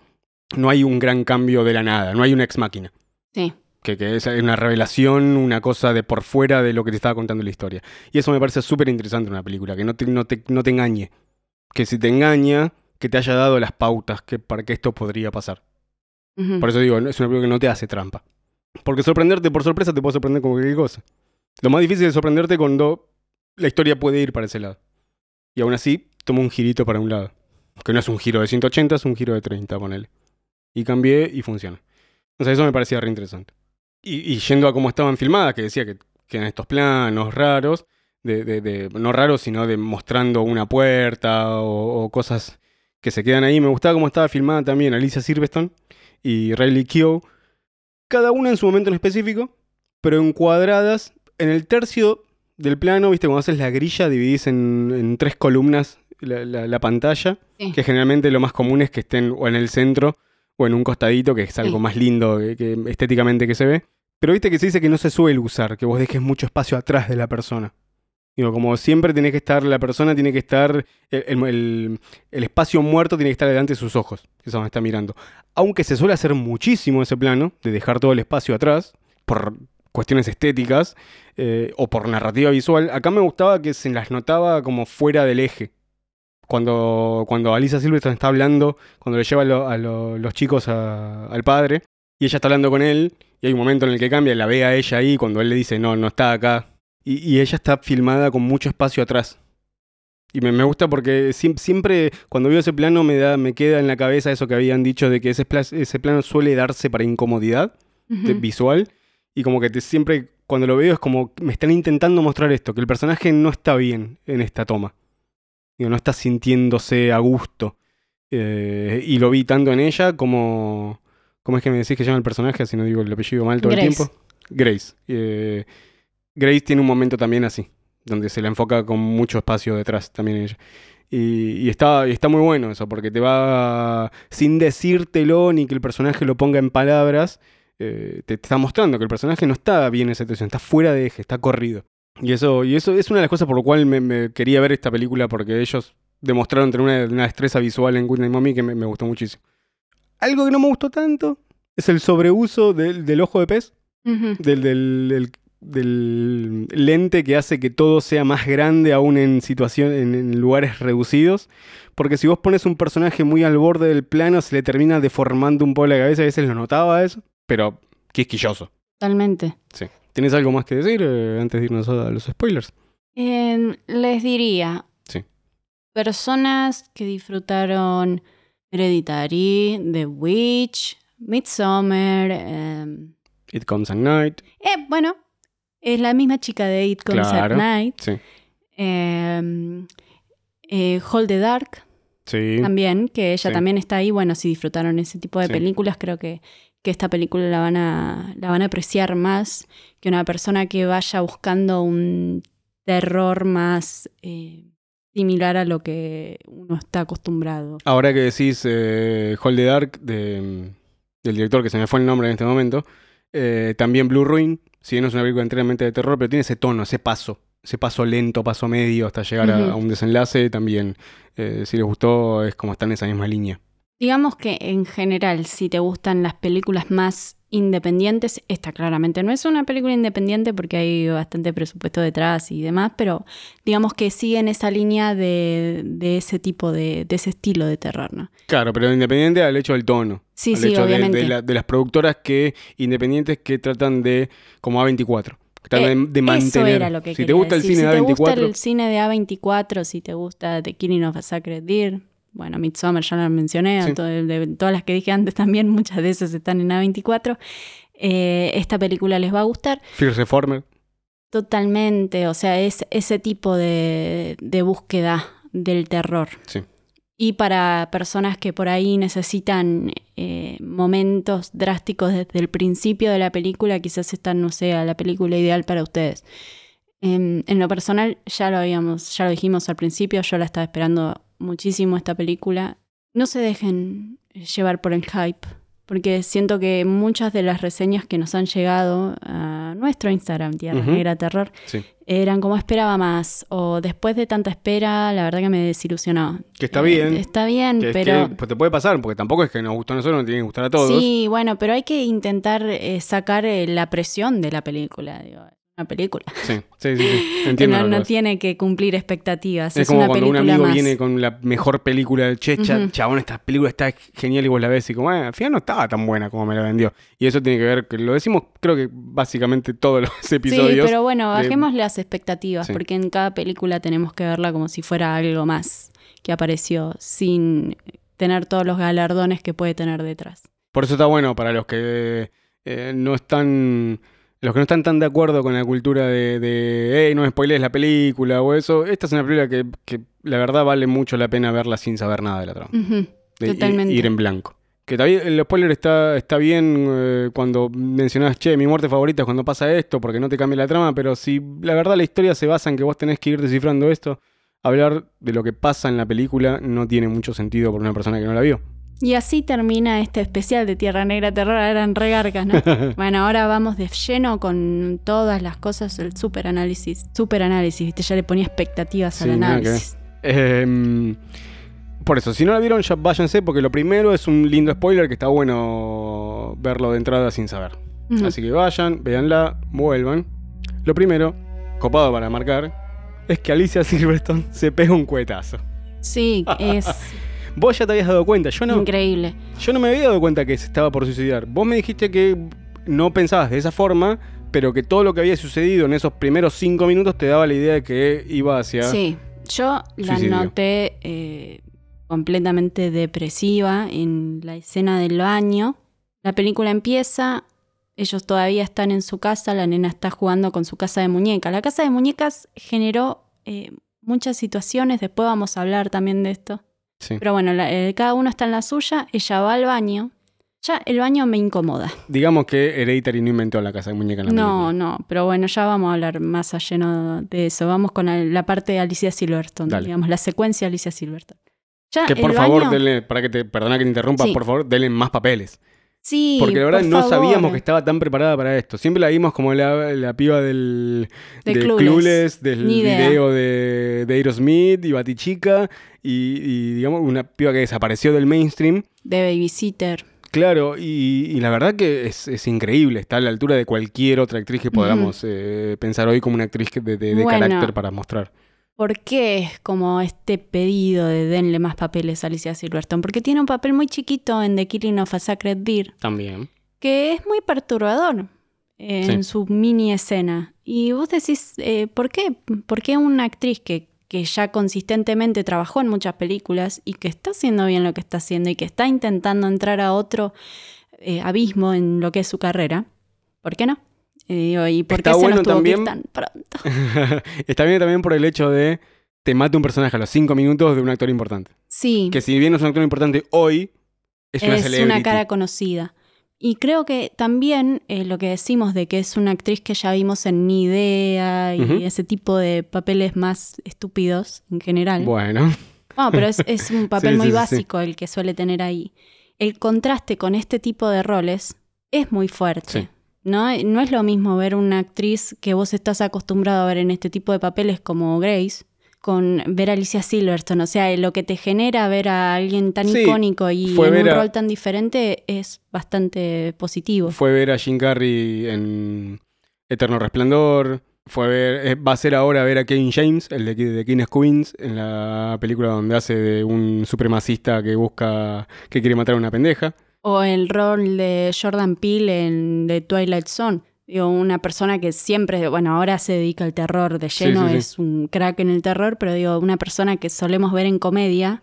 No hay un gran cambio de la nada, no hay una ex máquina. Sí. Que, que es una revelación, una cosa de por fuera de lo que te estaba contando la historia. Y eso me parece súper interesante en una película, que no te, no, te, no te engañe. Que si te engaña, que te haya dado las pautas que, para que esto podría pasar. Por eso digo, es una película que no te hace trampa. Porque sorprenderte por sorpresa te puede sorprender con cualquier cosa. Lo más difícil es sorprenderte cuando la historia puede ir para ese lado. Y aún así, toma un girito para un lado. Que no es un giro de 180, es un giro de 30, ponele. Y cambié y funciona. O sea, eso me parecía re interesante. Y, y yendo a cómo estaban filmadas, que decía que, que en estos planos raros, de, de- de- no raros, sino de mostrando una puerta o, o cosas que se quedan ahí. Me gustaba cómo estaba filmada también Alicia Silverstone y Riley Keough, cada una en su momento en específico, pero encuadradas en el tercio del plano, viste, cuando haces la grilla, dividís en, en tres columnas la, la- la pantalla, Sí. que generalmente lo más común es que estén o en el centro o en un costadito, que es algo Sí. más lindo que, que estéticamente que se ve. Pero viste que se dice que no se suele usar, que vos dejes mucho espacio atrás de la persona. Digo, como siempre tiene que estar, la persona tiene que estar, el, espacio muerto tiene que estar delante de sus ojos, que es donde está mirando. Aunque se suele hacer muchísimo ese plano, de dejar todo el espacio atrás, por cuestiones estéticas eh, o por narrativa visual, acá me gustaba que se las notaba como fuera del eje. Cuando, cuando Alicia Silverstone está hablando, cuando le lleva a, lo- a lo- los chicos a- al padre, y ella está hablando con él, y hay un momento en el que cambia, la ve a ella ahí, cuando él le dice, no, no está acá, y, y ella está filmada con mucho espacio atrás. Y me, me gusta porque siem- siempre, cuando veo ese plano me, da, me queda en la cabeza eso que habían dicho de que ese, pla- ese plano suele darse para incomodidad de- visual. Y como que te, siempre, cuando lo veo, es como me están intentando mostrar esto, que el personaje no está bien en esta toma. Digo, no está sintiéndose a gusto. Eh, y lo vi tanto en ella como... ¿Cómo es que me decís que llama el personaje? Si no digo el apellido mal todo el tiempo. Grace. Eh, Grace tiene un momento también así, donde se la enfoca con mucho espacio detrás también ella. Y, y está, y está muy bueno eso, porque te va, sin decírtelo ni que el personaje lo ponga en palabras, eh, te, te está mostrando que el personaje no está bien en esa situación, está fuera de eje, está corrido. Y eso, y eso es una de las cosas por lo cual me, me quería ver esta película, porque ellos demostraron tener una, una destreza visual en Good Night Mommy que me, me gustó muchísimo. Algo que no me gustó tanto es el sobreuso del, del ojo de pez del, del- del lente que hace que todo sea más grande aún en situación, en, en lugares reducidos. Porque si vos pones un personaje muy al borde del plano, se le termina deformando un poco la cabeza. A veces lo notaba eso, pero quisquilloso. Totalmente. Sí. ¿Tienes algo más que decir eh, antes de irnos a los spoilers? Eh, les diría, Sí. personas que disfrutaron Hereditary, The Witch, Midsommar, em, It Comes at Night. eh, bueno, es la misma chica de It Comes Claro. at Night, Sí. em, eh, Hold the Dark Sí. también, que ella Sí. también está ahí, bueno, si disfrutaron ese tipo de Sí. películas, creo que, que esta película la van, a, la van a apreciar más que una persona que vaya buscando un terror más eh, similar a lo que uno está acostumbrado. Ahora que decís eh, Hold the Dark, de, del director que se me fue el nombre en este momento, eh, también Blue Ruin, si bien no es una película enteramente de terror, pero tiene ese tono, ese paso, ese paso lento, paso medio hasta llegar a, un desenlace, también, eh, si les gustó, es como está en esa misma línea. Digamos que en general, si te gustan las películas más independientes, esta claramente no es una película independiente porque hay bastante presupuesto detrás y demás, pero digamos que sigue en esa línea de, de ese tipo de, de ese estilo de terror, ¿no? Claro, pero independiente al hecho del tono. Sí, al sí, hecho de- obviamente. De, la- de las productoras que, independientes que tratan de, como A24, que tratan Eh, de, mantener. Eso era lo que si te gusta el decir. cine si de te gusta A24, el cine de A24, si te gusta The Killing of a Sacred Deer, bueno, Midsommar ya lo mencioné, Sí. de, todas las que dije antes también, muchas de esas están en A24. eh, esta película les va a gustar Fear Reformer. totalmente, o sea, es ese tipo de, de búsqueda del terror. Sí. Y para personas que por ahí necesitan eh, momentos drásticos desde el principio de la película, quizás esta no sea la película ideal para ustedes. En, en lo personal, ya lo habíamos, ya lo dijimos al principio, yo la estaba esperando muchísimo esta película. No se dejen llevar por el hype, porque siento que muchas de las reseñas que nos han llegado a nuestro Instagram, Tierra Ujú. Negra Terror, Sí. eran como esperaba más, o después de tanta espera, la verdad que me desilusionó. Que está Eh, bien. está bien, Que es pero... que, pues, te puede pasar, porque tampoco es que nos gustó a nosotros, nos tiene que gustar a todos. Sí, bueno, pero hay que intentar eh, sacar eh, la presión de la película. Digo, una película. Sí, sí, sí, sí. Entiendo. no, tiene que cumplir expectativas. Es, Es, como una cuando un amigo más. viene con la mejor película del Checha, Ujú. chabón, esta película está genial y vos la ves y como, "Ah, al final no estaba tan buena como me la vendió. Y eso tiene que ver, que lo decimos creo que básicamente todos los Sí, episodios. pero bueno, de- bajemos las expectativas, Sí. porque en cada película tenemos que verla como si fuera algo más que apareció, sin tener todos los galardones que puede tener detrás. Por eso está bueno para los que eh, no están. Los que no están tan de acuerdo con la cultura de, de hey, no me spoilees la película o eso. Esta es una película que, que la verdad vale mucho la pena verla sin saber nada de la trama. De Totalmente. ir en blanco. Que también el spoiler está, está bien eh, cuando mencionás, che, mi muerte favorita es cuando pasa esto, porque no te cambia la trama, pero si la verdad la historia se basa en que vos tenés que ir descifrando esto, hablar de lo que pasa en la película no tiene mucho sentido por una persona que no la vio. Y así termina este especial de Tierra Negra Terror. Eran regarcas, ¿no? bueno, ahora vamos de lleno con todas las cosas, el super análisis. Super análisis, ¿viste? Ya le ponía expectativas al Sí, análisis. Em, por eso, si no la vieron, ya váyanse, porque lo primero es un lindo spoiler que está bueno verlo de entrada sin saber. Así que vayan, véanla, vuelvan. Lo primero, copado para marcar, es que Alicia Silverstone se pega un cuetazo. Sí, es Vos ya te habías dado cuenta, yo no, increíble. yo no me había dado cuenta que se estaba por suicidar. Vos me dijiste que no pensabas de esa forma, pero que todo lo que había sucedido en esos primeros cinco minutos te daba la idea de que iba hacia... Sí, yo la Suicidio. noté eh, completamente depresiva en la escena del baño. La película empieza, ellos todavía están en su casa, la nena está jugando con su casa de muñecas. La casa de muñecas generó eh, muchas situaciones, después vamos a hablar también de esto. Sí. Pero bueno, la- eh, cada uno está en la suya, ella va al baño. Ya el baño me incomoda. Digamos que Hereditary no inventó la casa de muñeca en la No, película. no, pero bueno, ya vamos a hablar más a lleno de eso. Vamos con la, la parte de Alicia Silverstone, Dale. digamos, la secuencia de Alicia Silverstone. Ya Que por favor, baño- denle, para que te, perdona que te interrumpa, Sí. por favor, denle más papeles. Sí, Porque la verdad por no favor. sabíamos que estaba tan preparada para esto. Siempre la vimos como la, la piba del De de Clueless. Clueless, del Ni video de, de Aerosmith y Batichica, y, y, digamos una piba que desapareció del mainstream. De babysitter. Claro, y, y la verdad que es, es increíble, está a la altura de cualquier otra actriz que podamos eh, pensar hoy como una actriz que- de, de- de Bueno. carácter para mostrar. ¿Por qué es como este pedido de denle más papeles a Alicia Silverstone? Porque tiene un papel muy chiquito en The Killing of a Sacred Deer, También. que es muy perturbador Sí. en su mini escena. Y vos decís, eh, ¿por qué? ¿Por qué una actriz que, que ya consistentemente trabajó en muchas películas y que está haciendo bien lo que está haciendo y que está intentando entrar a otro eh, abismo en lo que es su carrera? ¿Por qué no? Eh, digo, ¿Y por Está qué se bueno nos tuvo que ir también- tan pronto? Está bien también por el hecho de te mate un personaje a los cinco minutos de un actor importante. Sí. Que si bien no es un actor importante hoy, es una es una cara conocida. Y creo que también eh, lo que decimos de que es una actriz que ya vimos en Ni Idea y ese tipo de papeles más estúpidos en general. Bueno, No, pero es, es un papel Sí, muy sí, sí, sí. básico el que suele tener ahí. El contraste con este tipo de roles es muy fuerte. ¿No? no es lo mismo ver una actriz que vos estás acostumbrado a ver en este tipo de papeles como Grace con ver a Alicia Silverstone. O sea, lo que te genera ver a alguien tan Sí, icónico y en un a- rol tan diferente es bastante positivo. fue ver a Jim Carrey en Eterno Resplandor. Fue ver, eh, va a ser ahora ver a Kevin James, el de, de King's Queens, en la película donde hace de un supremacista que busca, que quiere matar a una pendeja. O el rol de Jordan Peele en The Twilight Zone. Digo, una persona que siempre, bueno, ahora se dedica al terror de lleno, sí, sí. es un crack en el terror, pero digo, una persona que solemos ver en comedia,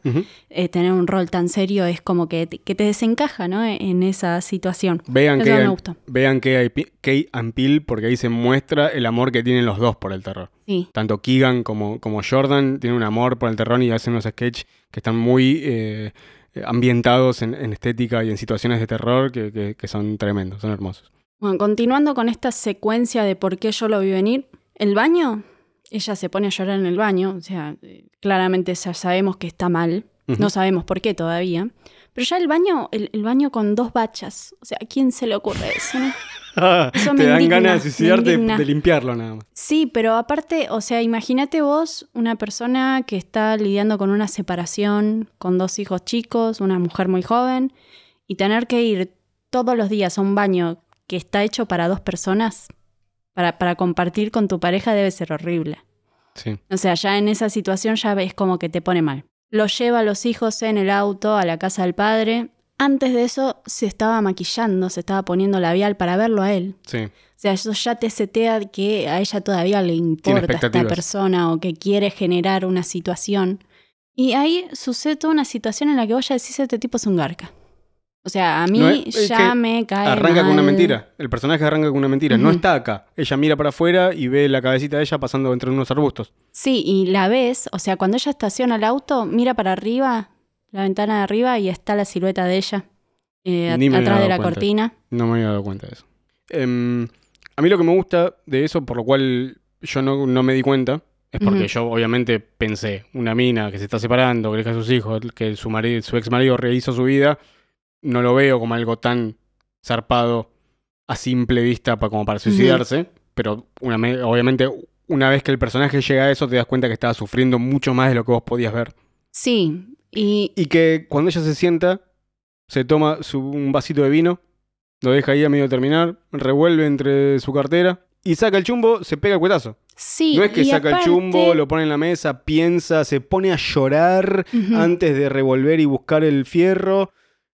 eh, tener un rol tan serio es como que te, que te desencaja, ¿no? En esa situación. Vean Eso que me vean que Kate and Peele, porque ahí se muestra el amor que tienen los dos por el terror. Tanto Keegan como, como Jordan tienen un amor por el terror y hacen unos sketches que están muy eh, ambientados en, en estética y en situaciones de terror que, que- que son tremendos, son hermosos. Bueno, continuando con esta secuencia de por qué yo lo vi venir, el baño, ella se pone a llorar en el baño, o sea, eh, claramente ya sabemos que está mal, no sabemos por qué todavía, pero ya el baño, el, el baño con dos bachas, o sea, ¿a quién se le ocurre eso? no? Eso me Te dan indigna, ganas de suicidarte de, indigna. de limpiarlo nada más. Sí, pero aparte, o sea, imagínate vos una persona que está lidiando con una separación, con dos hijos chicos, una mujer muy joven, y tener que ir todos los días a un baño que está hecho para dos personas, para, para compartir con tu pareja, debe ser horrible. Sí. O sea, ya en esa situación ya ves como que te pone mal. Lo lleva a los hijos en el auto a la casa del padre. Antes de eso se estaba maquillando, se estaba poniendo labial para verlo a él. Sí. O sea, eso ya te setea que a ella todavía le importa esta persona o que quiere generar una situación. Y ahí sucede toda una situación en la que vos ya decís, este tipo es un garca. O sea, a mí No es- es ya me cae Arranca con una mentira. El personaje arranca con una mentira. No está acá. Ella mira para afuera y ve la cabecita de ella pasando entre unos arbustos. Sí, y la ves, o sea, cuando ella estaciona el auto, mira para arriba, la ventana de arriba, y está la silueta de ella eh, at- atrás de la cuenta. cortina. No me había dado cuenta de eso. Em, a mí lo que me gusta de eso, por lo cual yo no, no me di cuenta, es porque yo obviamente pensé, una mina que se está separando, que deja a sus hijos, que su, marido, su ex marido rehizo su vida, no lo veo como algo tan zarpado a simple vista como para suicidarse, pero una, me- obviamente una vez que el personaje llega a eso te das cuenta que estaba sufriendo mucho más de lo que vos podías ver. Sí, y Y que cuando ella se sienta, se toma su- un vasito de vino, lo deja ahí a medio terminar, revuelve entre su cartera y saca el chumbo, se pega el cuetazo. sí. no es que saca aparte- el chumbo, lo pone en la mesa, piensa, se pone a llorar antes de revolver y buscar el fierro.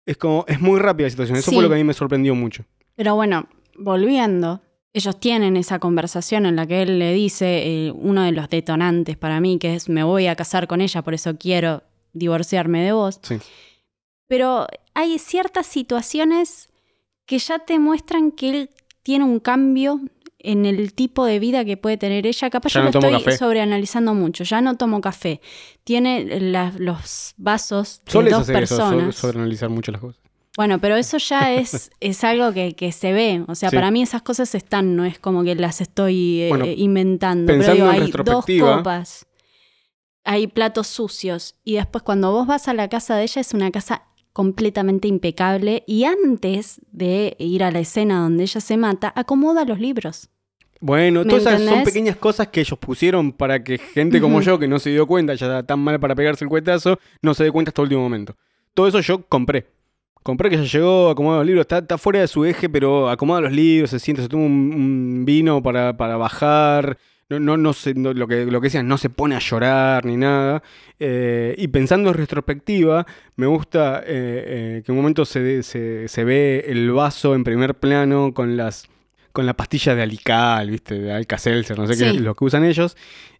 Es como, es muy rápida la situación. Eso Sí. fue lo que a mí me sorprendió mucho. Pero bueno, volviendo, ellos tienen esa conversación en la que él le dice eh, uno de los detonantes para mí, que es me voy a casar con ella, por eso quiero divorciarme de vos. Sí. Pero hay ciertas situaciones que ya te muestran que él tiene un cambio en el tipo de vida que puede tener ella. Capaz Ya yo no lo estoy café. sobreanalizando mucho. Ya no tomo café. Tiene la- los vasos de dos hacer eso, personas. so- sobreanalizar mucho las cosas. Bueno, pero eso ya es, es algo que, que se ve. O sea, Sí. para mí esas cosas están, no es como que las estoy eh, Bueno, inventando. Pero pensando digo, en hay dos copas, hay platos sucios. Y después cuando vos vas a la casa de ella es una casa completamente impecable. Y antes de ir a la escena donde ella se mata, acomoda los libros. Bueno, ¿Me todas esas son pequeñas cosas que ellos pusieron para que gente como yo, que no se dio cuenta, ya está tan mal para pegarse el cuetazo, no se dé cuenta hasta el último momento. Todo eso yo compré. Compré que ya llegó, acomoda los libros, está, está fuera de su eje, pero acomoda los libros, se siente, se toma un, un vino para, para bajar. No, no, no se- no- lo, que, lo que decían, no se pone a llorar ni nada. Eh, y pensando en retrospectiva, me gusta eh, eh, que en un momento se, se, se ve el vaso en primer plano con las con la pastilla de Alical, ¿viste? De Alka-Seltzer, no sé qué es lo que usan ellos.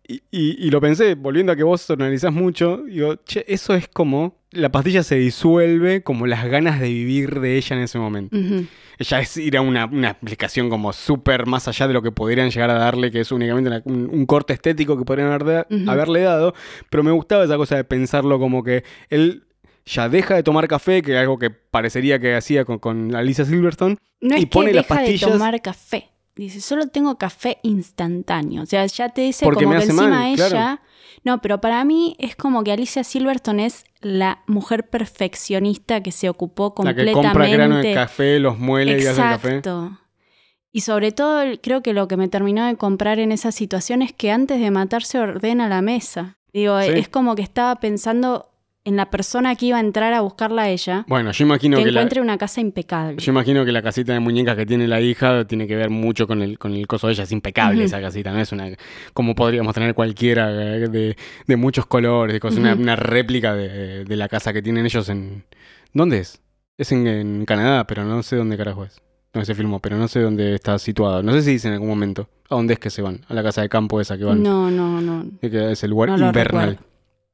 Y, y- y lo pensé, volviendo a que vos analizás mucho, digo, che, eso es como la pastilla se disuelve como las ganas de vivir de ella en ese momento. Ujú. Ya es ir a una, una explicación como súper más allá de lo que podrían llegar a darle, que es únicamente una- un, un corte estético que podrían haber haberle dado, pero me gustaba esa cosa de pensarlo como que él ya deja de tomar café, que es algo que parecería que hacía con, con Alicia Silverstone, No Y es pone que las deja pastillas- de tomar café. Dice, solo tengo café instantáneo. O sea, ya te dice Porque como que encima mal, ella. claro. No, pero para mí es como que Alicia Silverstone es la mujer perfeccionista que se ocupó la completamente. que compra grano de café, los muele y hace el café. Exacto. Y sobre todo, creo que lo que me terminó de comprar en esa situación es que antes de matarse ordena la mesa. Digo, Sí. es como que estaba pensando en la persona que iba a entrar a buscarla a ella, Bueno, yo imagino que que, la, encuentre una casa impecable. yo imagino que la casita de muñecas que tiene la hija tiene que ver mucho con el, con el coso de ella. Es impecable esa casita, no es una como podríamos tener cualquiera eh, de, de muchos colores, de cosas, una, réplica de, de la casa que tienen ellos en. ¿Dónde es? Es en, en Canadá, pero no sé dónde carajo es. No se filmó, pero no sé dónde está situado. No sé si dice en algún momento. ¿A dónde es que se van? A la casa de campo esa que van. No, no, no. Es el lugar No invernal. recuerdo.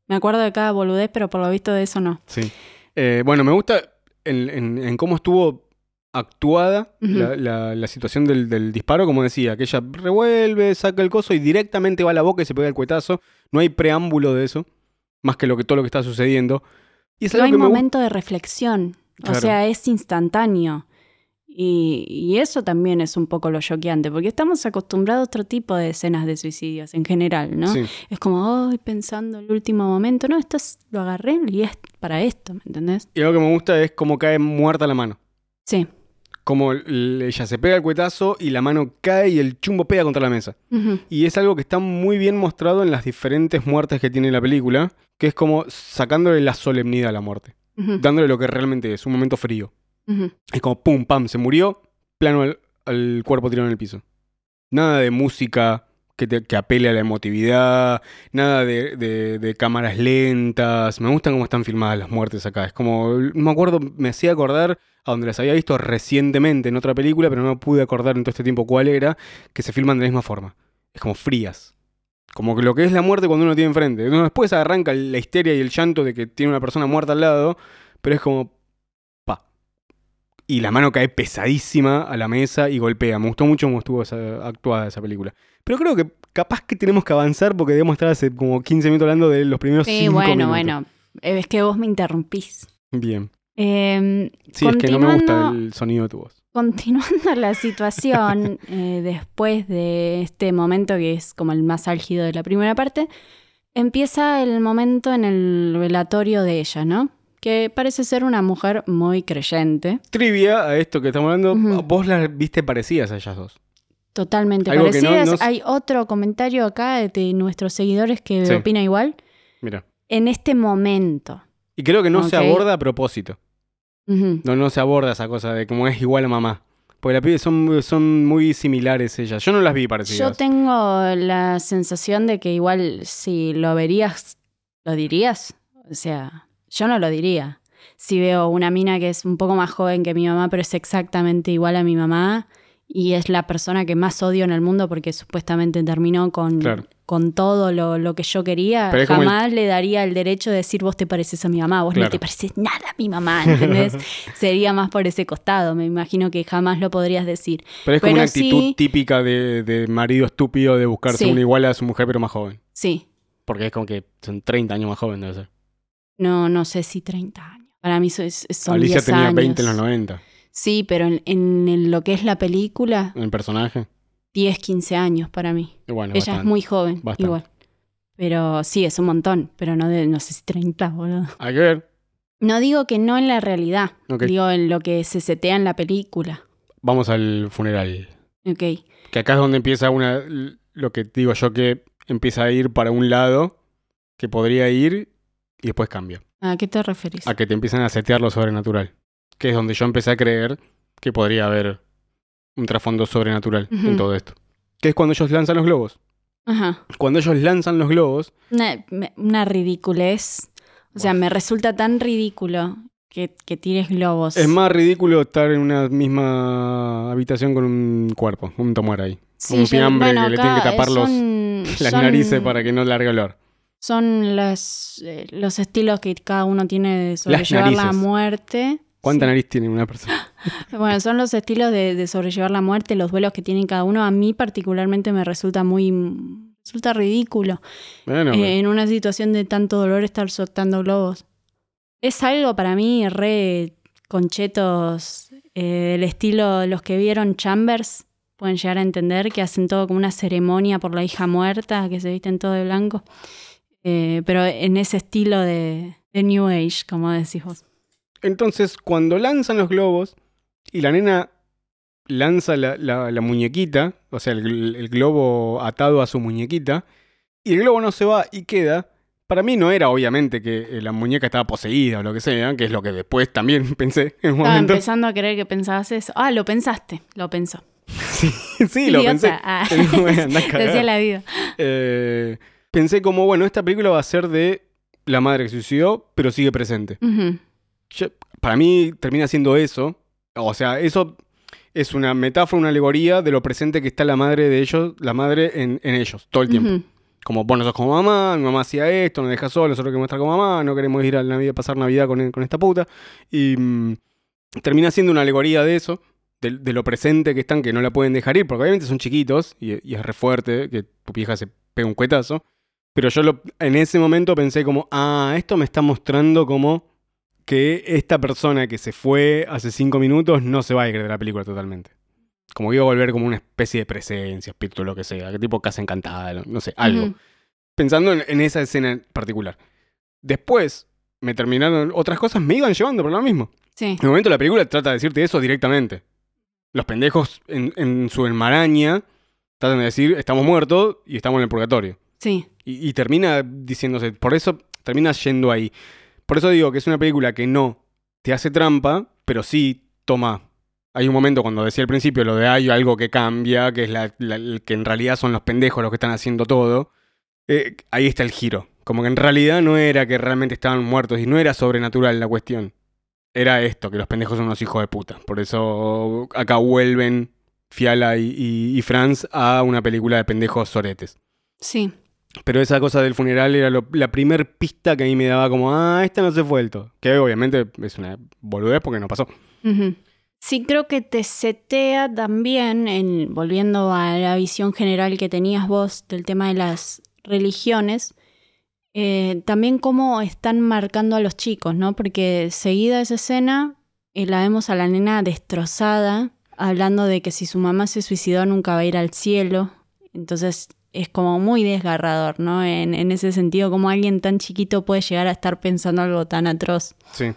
Me acuerdo de cada boludez, pero por lo visto de eso no. Sí. Eh, bueno, me gusta en, en- en cómo estuvo actuada la, la- la situación del, del disparo, como decía, que ella revuelve, saca el coso y directamente va a la boca y se pega el cuetazo. No hay preámbulo de eso, más que lo que todo lo que está sucediendo. Y es No algo hay que me momento de reflexión. Claro. O sea, es instantáneo. Y, y eso también es un poco lo choqueante, porque estamos acostumbrados a otro tipo de escenas de suicidios en general, ¿no? Sí. Es como, ay, pensando el último momento, no, esto es- lo agarré y es para esto, ¿me entendés? Y algo que me gusta es cómo cae muerta la mano. Sí. Como ella se pega el cuetazo y la mano cae y el chumbo pega contra la mesa. Y es algo que está muy bien mostrado en las diferentes muertes que tiene la película, que es como sacándole la solemnidad a la muerte. Dándole lo que realmente es, un momento frío. Es como pum, pam, se murió, plano al, cuerpo tirado en el piso. Nada de música que, te- que apele a la emotividad, nada de, de- cámaras lentas. Me gustan cómo están filmadas las muertes acá. Es como, me acuerdo, me hacía acordar a donde las había visto recientemente en otra película, pero no pude acordar en todo este tiempo cuál era, que se filman de la misma forma. Es como frías. Como que lo que es la muerte cuando uno tiene enfrente. Después arranca la histeria y el llanto de que tiene una persona muerta al lado, pero es como, y la mano cae pesadísima a la mesa y golpea. Me gustó mucho cómo estuvo esa- actuada esa película. Pero creo que capaz que tenemos que avanzar porque debemos estar hace como 15 minutos hablando de los primeros Sí, 5 bueno, minutos. bueno. Eh, Es que vos me interrumpís. Bien. Eh, Sí, es que no me gusta el sonido de tu voz. Continuando la situación, eh, después de este momento que es como el más álgido de la primera parte, empieza el momento en el velatorio de ella, ¿no? Que parece ser una mujer muy creyente, Trivia a esto que estamos hablando, vos las viste parecidas a ellas dos. totalmente Algo que no- parecidas. no- Hay otro comentario acá de nuestros seguidores que Sí. opina igual. Mira. En este momento. Y creo que no se aborda a propósito. No, no se aborda esa cosa de cómo es igual a mamá. Porque las pibes son, son muy similares ellas. Yo no las vi Yo parecidas. tengo la sensación de que igual si lo verías, ¿lo dirías? O sea, yo no lo diría. Si veo una mina que es un poco más joven que mi mamá, pero es exactamente igual a mi mamá y es la persona que más odio en el mundo porque supuestamente terminó con, Claro. con todo lo, lo que yo quería, el- jamás le daría el derecho de decir vos te pareces a mi mamá, vos no te pareces nada a mi mamá, ¿entendés? Sería más por ese costado, me imagino que jamás lo podrías decir. Pero es como pero una actitud sí- típica de, de marido estúpido de buscarse Sí. una igual a su mujer pero más joven. Sí, Porque es como que son 30 años más joven debe ser. No, no sé si 30 años. Para mí so- es- son Alicia 10 tenía años. 20 en los 90. Sí, pero en, en- en lo que es la película, En el personaje. 10, 15 años para mí. Bueno, Ella bastante. es muy joven, bastante. igual. Pero sí, es un montón, pero no, de, no sé si 30, boludo. Hay que ver. No digo que no en la realidad, Ok. digo en lo que se setea en la película. Vamos al funeral. Ok, Que acá es donde empieza una. Lo que digo yo que empieza a ir para un lado que podría ir y después cambia. ¿a qué te referís? A que te empiezan a setear lo sobrenatural. Que es donde yo empecé a creer que podría haber un trasfondo sobrenatural en todo esto. Que es cuando ellos lanzan los globos. Ajá. Cuando ellos lanzan los globos, Una, una ridiculez. O sea, me resulta tan ridículo que, que tires globos. es más ridículo estar en una misma habitación con un cuerpo, un tomar ahí. Sí, un yo- fiambre bueno, que le tienen que tapar los- las son- narices para que no largue olor. Son las, eh, los estilos que cada uno tiene de sobrellevar la muerte. ¿Cuánta Sí. nariz tiene una persona? Bueno, son los estilos de, de sobrellevar la muerte, los duelos que tienen cada uno. A mí particularmente me resulta muy... Resulta ridículo Bueno, eh, en una situación de tanto dolor estar soltando globos. Es algo para mí re conchetos eh, del estilo de los que vieron Chambers. Pueden llegar a entender que hacen todo como una ceremonia por la hija muerta, que se visten todo de blanco. Eh, pero en ese estilo de, de New Age, como decís vos. Entonces, cuando lanzan los globos y la nena lanza la, la- la muñequita, o sea, el, el globo atado a su muñequita, y el globo no se va y queda, para mí no era obviamente que eh, la muñeca estaba poseída o lo que sea, que es lo que después también pensé en un Estaba momento. empezando a creer que pensabas eso. Ah, lo pensaste, lo pensó. sí, lo Idiota. pensé. Ah. Decía la vida. Eh, pensé como, bueno, esta película va a ser de la madre que se suicidó, pero sigue presente. Yo- para mí termina siendo eso. O sea, eso es una metáfora, una alegoría de lo presente que está la madre de ellos, la madre en, en ellos, todo el tiempo. Ujú. Como vos no sos como mamá, mi mamá hacía esto, nos deja solos, nosotros queremos estar con mamá, no queremos ir a la Navidad, pasar Navidad con, con esta puta. Y mm, termina siendo una alegoría de eso, de, de lo presente que están, que no la pueden dejar ir, porque obviamente son chiquitos y, y es re fuerte que tu vieja se pega un cuetazo. Pero yo lo- en ese momento pensé como, ah, esto me está mostrando como que esta persona que se fue hace cinco minutos no se va a ir de la película totalmente. Como que iba a volver como una especie de presencia, espíritu, lo que sea, que tipo casa encantada, no- sé, algo pensando en, en esa escena en particular. Después, me terminaron, otras cosas me iban llevando por lo mismo. Sí. En un momento la película trata de decirte eso directamente. Los pendejos en, en su enmaraña tratan de decir, estamos muertos y estamos en el purgatorio. Sí. Y, y termina diciéndose, por eso termina yendo ahí. Por eso digo que es una película que no te hace trampa, pero sí toma. Hay un momento cuando decía al principio lo de hay algo que cambia, que es la, que en realidad son los pendejos los que están haciendo todo. Eh, ahí está el giro. Como que en realidad no era que realmente estaban muertos y no era sobrenatural la cuestión. Era esto, que los pendejos son unos hijos de puta. Por eso acá vuelven Fiala y, y, y Franz a una película de pendejos soretes. Sí. Pero esa cosa del funeral era lo- la primer pista que a mí me daba como, ah, esta no se el todo. Que obviamente es una boludez porque no pasó. Sí, creo que te setea también, en, volviendo a la visión general que tenías vos del tema de las religiones, eh, también cómo están marcando a los chicos, ¿no? Porque seguida esa escena eh, la vemos a la nena destrozada, hablando de que si su mamá se suicidó nunca va a ir al cielo. Entonces es como muy desgarrador, ¿no? En, en ese sentido, como alguien tan chiquito puede llegar a estar pensando algo tan atroz. Sí.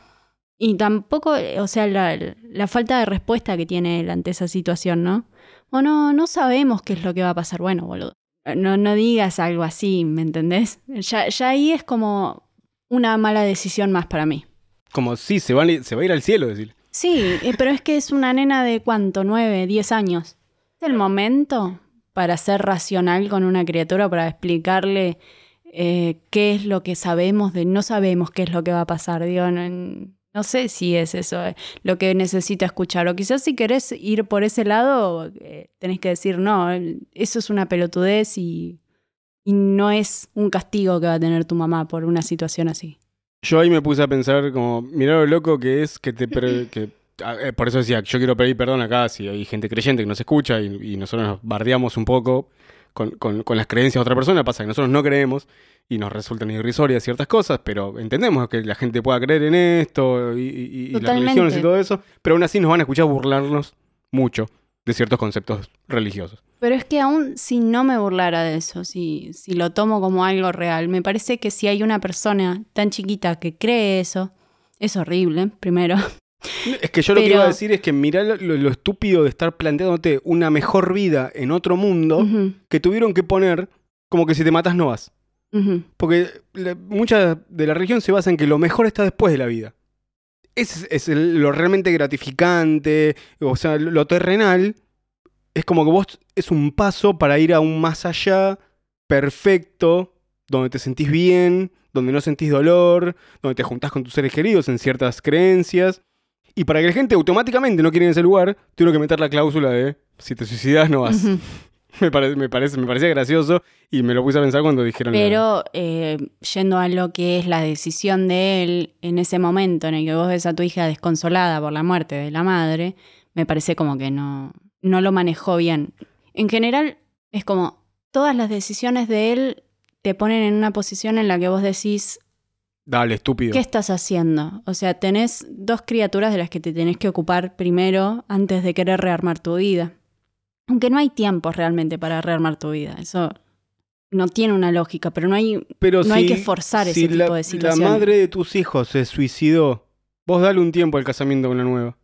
Y tampoco, o sea, la, la falta de respuesta que tiene él ante esa situación, ¿no? O no, no sabemos qué es lo que va a pasar. Bueno, boludo. No, no digas algo así, ¿me entendés? Ya, ya ahí es como una mala decisión más para mí. Como sí, se va, a- se va a ir al cielo, decir. Sí, eh, pero es que es una nena de cuánto, nueve, diez años. Es el momento para ser racional con una criatura, para explicarle eh, qué es lo que sabemos de no sabemos qué es lo que va a pasar. Digo, no, no sé si es eso eh, lo que necesita escuchar. O quizás si querés ir por ese lado, eh, tenés que decir, no, eso es una pelotudez y, y no es un castigo que va a tener tu mamá por una situación así. Yo ahí me puse a pensar como, mirá lo loco que es que te... que, por eso decía, yo quiero pedir perdón acá si hay gente creyente que nos escucha y, y nosotros nos bardeamos un poco con, con- con las creencias de otra persona. Pasa que nosotros no creemos y nos resultan irrisorias ciertas cosas, pero entendemos que la gente pueda creer en esto y, y- y las religiones y todo eso, pero aún así nos van a escuchar burlarnos mucho de ciertos conceptos religiosos. Pero es que aún si no me burlara de eso, si, si lo tomo como algo real, me parece que si hay una persona tan chiquita que cree eso, es horrible, primero. Es que yo lo que iba a decir es que mirá lo, estúpido de estar planteándote una mejor vida en otro mundo que tuvieron que poner como que si te matas no vas. Porque la- mucha de la religión se basa en que lo mejor está después de la vida. Es, es el- lo realmente gratificante, o sea, lo, lo terrenal es como que vos es un paso para ir aún más allá, perfecto, donde te sentís bien, donde no sentís dolor, donde te juntás con tus seres queridos en ciertas creencias. Y para que la gente automáticamente no quiera ir a ese lugar, tuvieron que meter la cláusula de si te suicidas no vas. Me, parece, me, parece, me parecía gracioso y me lo puse a pensar cuando dijeron... Pero eh, yendo a lo que es la decisión de él en ese momento en el que vos ves a tu hija desconsolada por la muerte de la madre, me parece como que no, no lo manejó bien. En general, es como todas las decisiones de él te ponen en una posición en la que vos decís, Dale, estúpido. ¿Qué estás haciendo? O sea, tenés dos criaturas de las que te tenés que ocupar primero antes de querer rearmar tu vida. Aunque no hay tiempo realmente para rearmar tu vida. Eso no tiene una lógica, pero no hay... Pero no hay que forzar ese tipo de situaciones. La madre de tus hijos se suicidó. Vos dale un tiempo al casamiento con la nueva.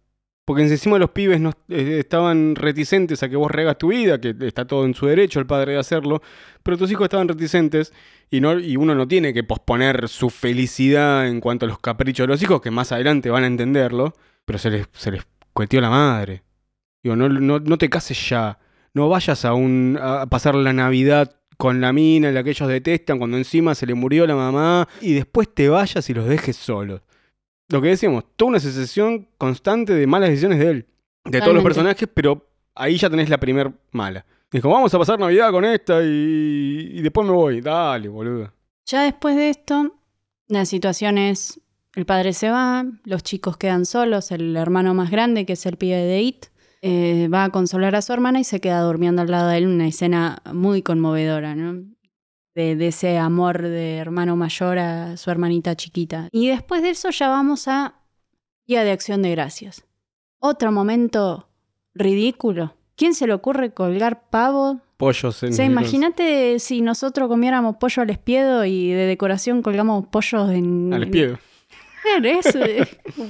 Porque encima los pibes no, eh, estaban reticentes a que vos regas tu vida, que está todo en su derecho el padre de hacerlo, pero tus hijos estaban reticentes y, no, y uno no tiene que posponer su felicidad en cuanto a los caprichos de los hijos, que más adelante van a entenderlo, pero se les, se les cuetió la madre. Digo, no, no, no te cases ya. No vayas a, un, a pasar la Navidad con la mina, la que ellos detestan, cuando encima se le murió la mamá, y después te vayas y los dejes solos. Lo que decíamos, toda una sucesión constante de malas decisiones de él. De todos los personajes, pero ahí ya tenés la primer mala. Dijo, vamos a pasar Navidad con esta y, después me voy. Dale, boludo. Ya después de esto, la situación es, el padre se va, los chicos quedan solos, el hermano más grande, que es el pibe de It, eh, va a consolar a su hermana y se queda durmiendo al lado de él, una escena muy conmovedora, ¿no? De, de ese amor de hermano mayor a su hermanita chiquita. Y después de eso ya vamos a Día de Acción de Gracias. Otro momento ridículo. ¿Quién se le ocurre colgar pavo Pollos en o sea, imagínate si nosotros comiéramos pollo al espiedo y de decoración colgamos pollos en... Al espiedo. Eso, eh,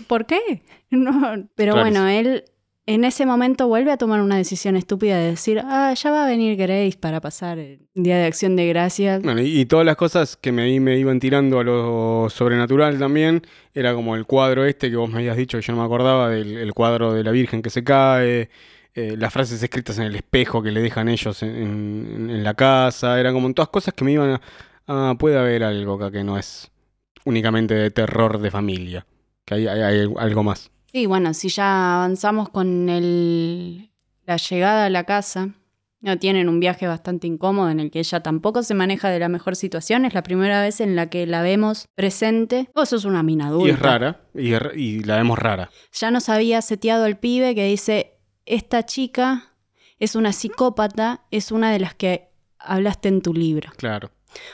¿Por qué? No, pero Claro, bueno, él en ese momento vuelve a tomar una decisión estúpida de decir, ah, ya va a venir Grace para pasar el Día de Acción de Gracias. Bueno, y, y todas las cosas que me, me iban tirando a lo sobrenatural también, era como el cuadro este que vos me habías dicho que yo no me acordaba, del el cuadro de la Virgen que se cae, eh, las frases escritas en el espejo que le dejan ellos en, en- en la casa, eran como todas cosas que me iban a... Ah, puede haber algo acá que no es únicamente de terror de familia, que hay, hay- hay algo más. Sí, bueno, si ya avanzamos con el, la llegada a la casa, No, tienen un viaje bastante incómodo en el que ella tampoco se maneja de la mejor situación. Es la primera vez en la que la vemos presente. Vos sos una mina adulta. Y es rara, y, y la vemos rara. Ya nos había seteado el pibe que dice, esta chica es una psicópata, es una de las que hablaste en tu libro. Claro.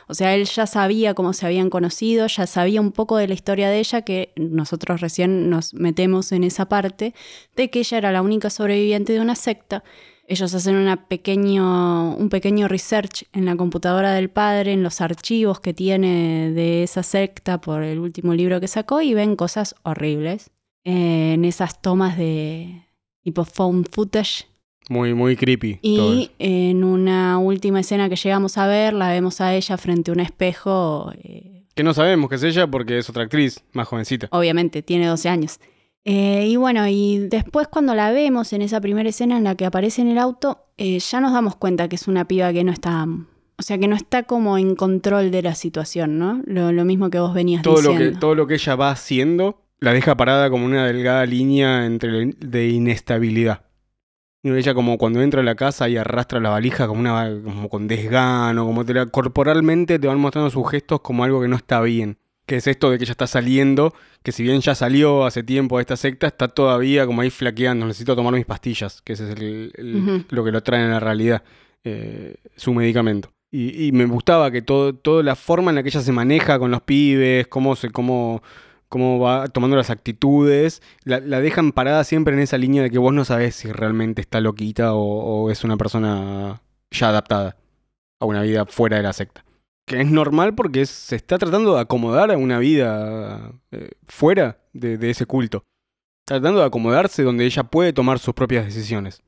O sea, él ya sabía cómo se habían conocido, ya sabía un poco de la historia de ella, que nosotros recién nos metemos en esa parte, de que ella era la única sobreviviente de una secta. Ellos hacen una pequeño, un pequeño research en la computadora del padre, en los archivos que tiene de esa secta por el último libro que sacó y ven cosas horribles. Eh, en esas tomas de tipo phone footage Muy, muy creepy. todo y eso. en una última escena que llegamos a ver, la vemos a ella frente a un espejo. eh, Que no sabemos que es ella porque es otra actriz, más jovencita. obviamente, tiene 12 años. Eh, y bueno, y después cuando la vemos en esa primera escena en la que aparece en el auto, eh, ya nos damos cuenta que es una piba que no está. O sea, que no está como en control de la situación, ¿no? Lo, lo mismo que vos venías Todo lo, diciendo. que, todo lo que ella va haciendo la deja parada como una delgada línea entre de inestabilidad. Y ella como cuando entra a la casa y arrastra la valija como una como con desgano, como te la, corporalmente te van mostrando sus gestos como algo que no está bien. Que es esto de que ella está saliendo, que si bien ya salió hace tiempo de esta secta, está todavía como ahí flaqueando. Necesito tomar mis pastillas, que ese es el- lo que lo trae en la realidad, eh, su medicamento. Y, y me gustaba que todo, toda la forma en la que ella se maneja con los pibes, cómo se, cómo, cómo va tomando las actitudes, la, la dejan parada siempre en esa línea de que vos no sabés si realmente está loquita o, o es una persona ya adaptada a una vida fuera de la secta. Que es normal porque es- se está tratando de acomodar a una vida eh, fuera de, de ese culto. Tratando de acomodarse donde ella puede tomar sus propias decisiones.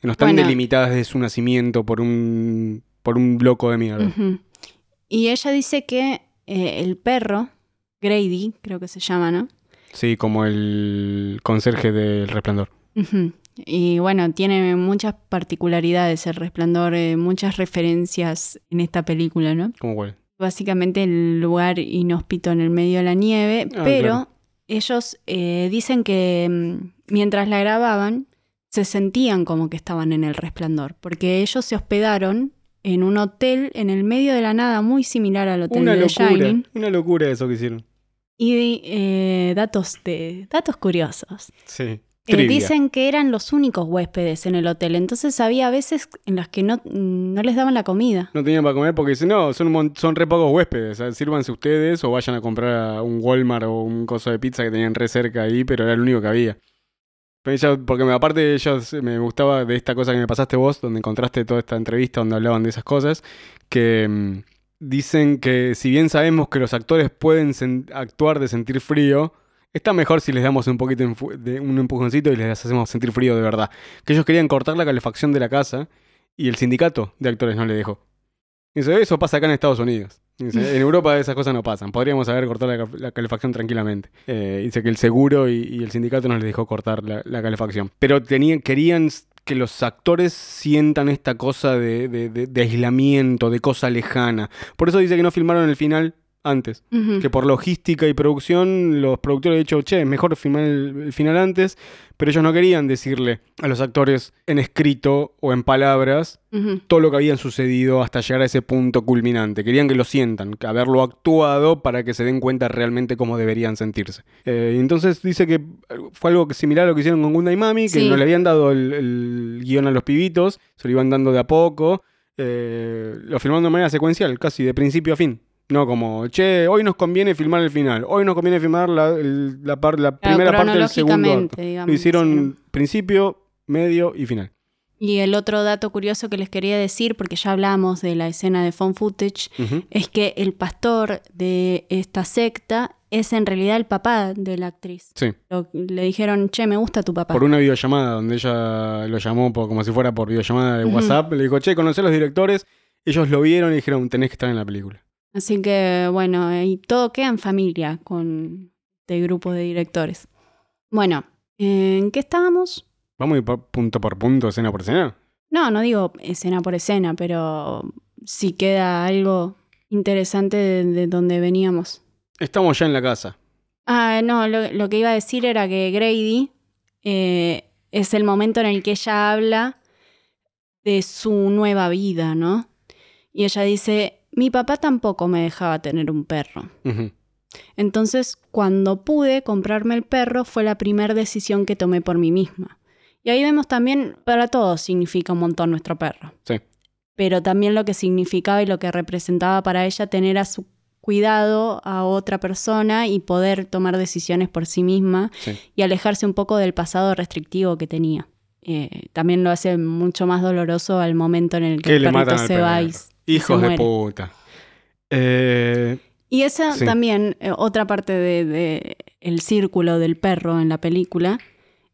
Que no están Bueno. delimitadas de su nacimiento por un, por un bloco de mierda. Y ella dice que eh, el perro, Grady, creo que se llama, ¿no? Sí, como el conserje del resplandor. Y bueno, tiene muchas particularidades el resplandor, eh, muchas referencias en esta película, ¿no? ¿Cómo cuál? Básicamente el lugar inhóspito en el medio de la nieve, Ah, pero claro. ellos eh, dicen que mm, mientras la grababan se sentían como que estaban en el resplandor, porque ellos se hospedaron en un hotel en el medio de la nada muy similar al hotel Una de The locura, Shining. una locura eso que hicieron. Y eh, datos, de, datos curiosos. Sí. Eh, dicen que eran los únicos huéspedes en el hotel, entonces había veces en las que no, no les daban la comida. No tenían para comer porque dicen, no, son, son re pocos huéspedes. Sírvanse ustedes o vayan a comprar a un Walmart o un coso de pizza que tenían re cerca ahí, pero era el único que había. Ella- porque aparte ellos me gustaba de esta cosa que me pasaste vos, donde encontraste toda esta entrevista donde hablaban de esas cosas, que mm, dicen que si bien sabemos que los actores pueden actuar de sentir frío, está mejor si les damos un poquito de un empujoncito y les hacemos sentir frío de verdad. Que ellos querían cortar la calefacción de la casa y el sindicato de actores no le dejó. Dice, eso pasa acá en Estados Unidos. En Europa esas cosas no pasan. Podríamos haber cortado la, ca- la calefacción tranquilamente. Eh, dice que el seguro y, el sindicato no les dejó cortar la, calefacción. Pero tenían, querían que los actores sientan esta cosa de aislamiento, de cosa lejana. Por eso dice que no filmaron el final antes. Que por logística y producción, los productores han dicho, che, mejor filmar el, el final antes. Pero ellos no querían decirle a los actores en escrito o en palabras todo lo que había sucedido hasta llegar a ese punto culminante. Querían que lo sientan, que haberlo actuado para que se den cuenta realmente cómo deberían sentirse. Eh, entonces dice que fue algo similar a lo que hicieron con Gunda y Mami, que Sí. no le habían dado el, el guion a los pibitos, se lo iban dando de a poco, eh, lo filmaron de manera secuencial, casi de principio a fin. No como, che, hoy nos conviene filmar el final, hoy nos conviene filmar la, el- la, par- la Claro, primera parte del segundo acto. digamos, Lo hicieron sí. principio, medio y final. Y el otro dato curioso que les quería decir, porque ya hablamos de la escena de phone footage, es que el pastor de esta secta es en realidad el papá de la actriz. Sí. Lo- le dijeron, che, me gusta tu papá. por una videollamada donde ella lo llamó por- como si fuera por videollamada de. WhatsApp. Le dijo, che, conocés a los directores. Ellos lo vieron y dijeron, tenés que estar en la película. Así que, bueno, y todo queda en familia con este grupo de directores. Bueno, ¿en qué estábamos? Vamos a ir por- punto por punto, escena por escena. No, no digo escena por escena, pero si queda algo interesante de, de donde veníamos. Estamos ya en la casa. Ah, no, lo, lo que iba a decir era que Grady eh, es el momento en el que ella habla de su nueva vida, ¿no? Y ella dice, mi papá tampoco me dejaba tener un perro. Entonces, cuando pude comprarme el perro, fue la primera decisión que tomé por mí misma. Y ahí vemos también, para todos significa un montón nuestro perro. Sí. Pero también lo que significaba y lo que representaba para ella tener a su cuidado a otra persona y poder tomar decisiones por sí misma Sí. y alejarse un poco del pasado restrictivo que tenía. Eh, también lo hace mucho más doloroso al momento en el que Que el perrito se va y Hijos de puta. Eh, Y esa Sí. también, eh, otra parte de, de el círculo del perro en la película,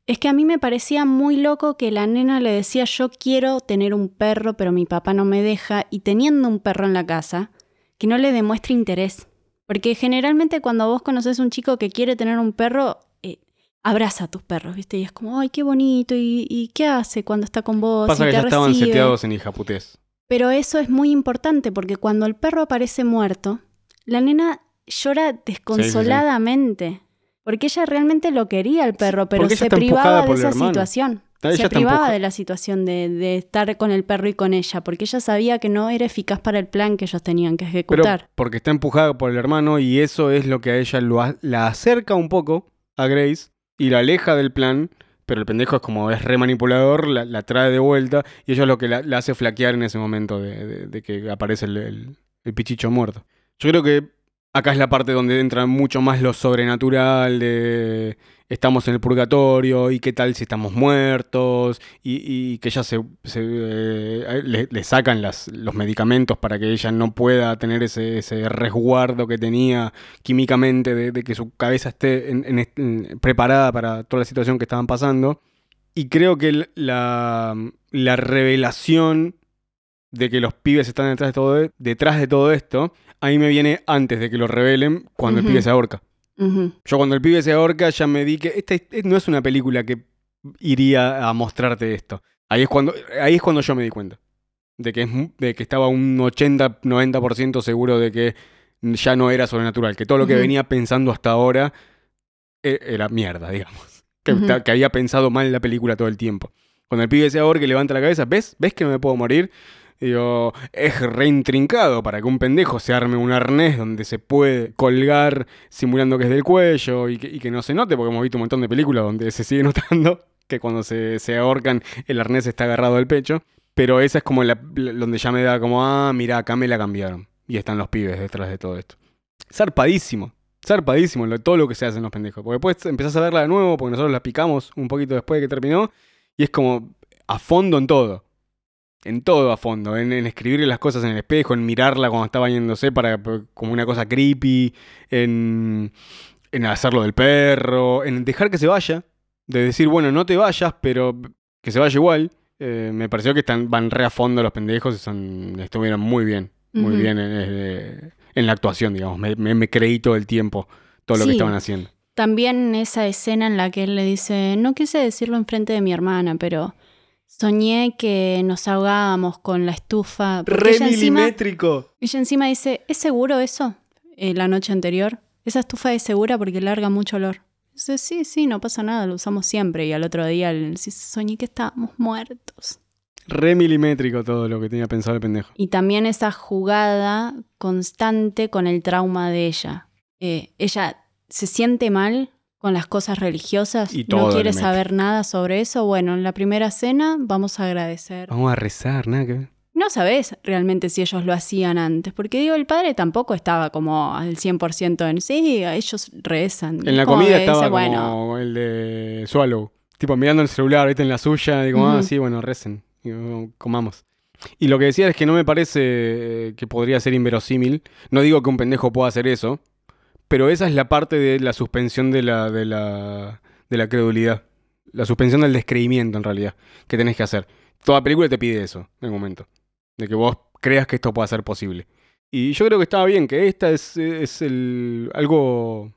es que a mí me parecía muy loco que la nena le decía yo quiero tener un perro, pero mi papá no me deja, y teniendo un perro en la casa, que no le demuestre interés. Porque generalmente cuando vos conoces un chico que quiere tener un perro, eh, abraza a tus perros, ¿viste? Y es como, ay, qué bonito, ¿y, y qué hace cuando está con vos? pasa y que te ya estaban recibe?". seteados en hijaputés. Pero eso es muy importante porque cuando el perro aparece muerto, la nena llora desconsoladamente. Porque ella realmente lo quería el perro, pero se privaba de esa hermano. situación. Ella se privaba de la situación de, de estar con el perro y con ella, porque ella sabía que no era eficaz para el plan que ellos tenían que Pero ejecutar. porque está empujada por el hermano y eso es lo que a ella lo la acerca un poco a Grace y la aleja del plan. Pero el pendejo es como es re manipulador, la, la trae de vuelta y eso es lo que la, la hace flaquear en ese momento de, de- que aparece el, el- el pichicho muerto. Yo creo que acá es la parte donde entra mucho más lo sobrenatural de estamos en el purgatorio y qué tal si estamos muertos y, y que ella se, se, eh, le, le sacan las, los medicamentos para que ella no pueda tener ese, ese resguardo que tenía químicamente de, de que su cabeza esté en- en est- en- preparada para toda la situación que estaban pasando. Y creo que la, la revelación de que los pibes están detrás de todo, e- detrás de todo esto, ahí me viene antes de que lo revelen cuando el pibe se ahorca. Yo cuando el pibe se ahorca ya me di que esta es- no es una película que iría a mostrarte esto. Ahí es cuando, ahí es cuando yo me di cuenta. De que, es de que estaba un 80-90% seguro de que ya no era sobrenatural. Que todo lo que venía pensando hasta ahora e- era mierda, digamos. Que había pensado mal la película todo el tiempo. Cuando el pibe se ahorca y levanta la cabeza, ¿ves? ¿Ves que no me puedo morir? Digo, es re intrincado para que un pendejo se arme un arnés donde se puede colgar simulando que es del cuello y que, y que no se note, porque hemos visto un montón de películas donde se sigue notando que cuando se, se ahorcan el arnés está agarrado al pecho. Pero esa es como la, donde ya me da como, ah, mira, acá me la cambiaron. Y están los pibes detrás de todo esto. Zarpadísimo. Zarpadísimo lo- todo lo que se hace en los pendejos. Porque después empezás a verla de nuevo, porque nosotros la picamos un poquito después de que terminó. Y es como a fondo en todo. En todo a fondo. En, en escribirle las cosas en el espejo, en mirarla cuando está bañándose para, como una cosa creepy. En, en hacerlo del perro. En dejar que se vaya. De decir, bueno, no te vayas, pero que se vaya igual. Eh, me pareció que están, van re a fondo los pendejos y son, estuvieron muy bien. Muy bien en, en- la actuación, digamos. Me, me- me creí todo el tiempo todo lo que estaban haciendo. También esa escena en la que él le dice, no quise decirlo enfrente de mi hermana, pero soñé que nos ahogábamos con la estufa. porque ella encima, milimétrico. ella encima dice, ¿es seguro eso? Eh, la noche anterior. Esa estufa es segura porque larga mucho olor. Dice, sí, sí, no pasa nada, lo usamos siempre. Y al otro día dice, soñé que estábamos muertos. Re milimétrico todo lo que tenía pensado el pendejo. Y también esa jugada constante con el trauma de ella. Eh, ella se siente mal con las cosas religiosas, Y no le quiere mete. saber nada sobre eso. Bueno, en la primera cena vamos a agradecer. Vamos a rezar, nada que ver. No sabes realmente si ellos lo hacían antes, porque digo, el padre tampoco estaba como al 100% en sí, ellos rezan. En la comida estaba dice, como bueno, el de Swallow. Tipo mirando el celular, viste, en la suya. Digo, ah, Ujú. sí, bueno, recen. Digo, comamos. Y lo que decía es que no me parece eh, que podría ser inverosímil. No digo que un pendejo pueda hacer eso. Pero esa es la parte de la suspensión de la, de la, de la credulidad. La suspensión del descreimiento, en realidad, que tenés que hacer. Toda película te pide eso, en el momento. De que vos creas que esto pueda ser posible. Y yo creo que estaba bien, que esta es, es el, algo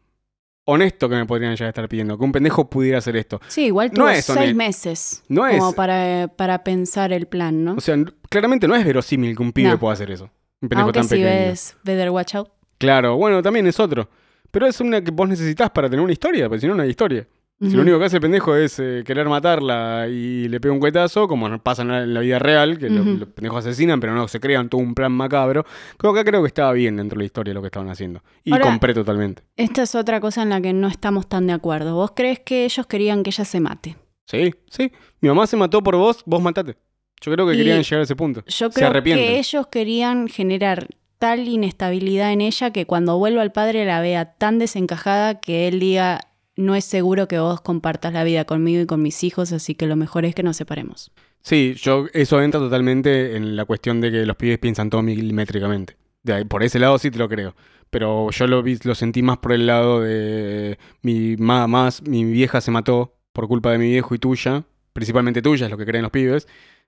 honesto que me podrían ya estar pidiendo. Que un pendejo pudiera hacer esto. sí, igual no tuvo es seis meses No como es- para, para pensar el plan, ¿no? O sea, claramente no es verosímil que un pibe No. pueda hacer eso. Un pendejo Aunque tan si pequeño. ves Better Watch Out. Claro, bueno, también es otro. Pero es una que vos necesitas para tener una historia, porque si no, no hay historia. Si lo único que hace el pendejo es eh, querer matarla y le pega un cuetazo, como pasa en la, vida real, que los pendejos asesinan, pero no se crean todo un plan macabro. Creo que creo que estaba bien dentro de la historia lo que estaban haciendo. Y Ahora- compré totalmente. Esta es otra cosa en la que no estamos tan de acuerdo. ¿Vos crees que ellos querían que ella se mate? Sí, sí. Mi mamá se mató por vos, vos matate. Yo creo que Y querían llegar a ese punto. Yo creo que ellos querían generar tal inestabilidad en ella que cuando vuelva al padre la vea tan desencajada que él diga, no es seguro que vos compartas la vida conmigo y con mis hijos, así que lo mejor es que nos separemos. Sí, yo eso entra totalmente en la cuestión de que los pibes piensan todo milimétricamente. De ahí, por ese lado sí te lo creo. Pero yo lo, vi- lo sentí más por el lado de mi ma- más, mi vieja se mató por culpa de mi viejo y tuya, principalmente tuya, es lo que creen los pibes.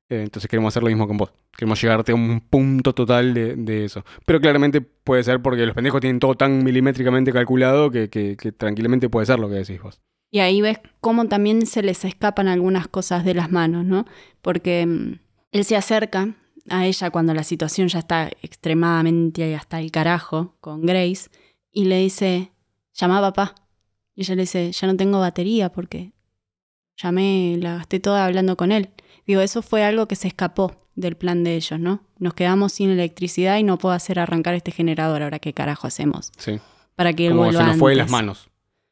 Eh, entonces queremos hacer lo mismo con vos. Queremos llegarte a un punto total de, eso. Pero claramente puede ser porque los pendejos tienen todo tan milimétricamente calculado que, que- que tranquilamente puede ser lo que decís vos. Y ahí ves cómo también se les escapan algunas cosas de las manos, ¿no? Porque mm, él se acerca a ella cuando la situación ya está extremadamente hasta el carajo con Grace y le dice, llama a papá. Y ella le dice, ya no tengo batería porque llamé, la gasté toda hablando con él. Digo, eso fue algo que se escapó del plan de ellos, ¿no? Nos quedamos sin electricidad y no puedo hacer arrancar este generador. Ahora, ¿qué carajo hacemos? Sí. Para que él Como se nos fue de las manos.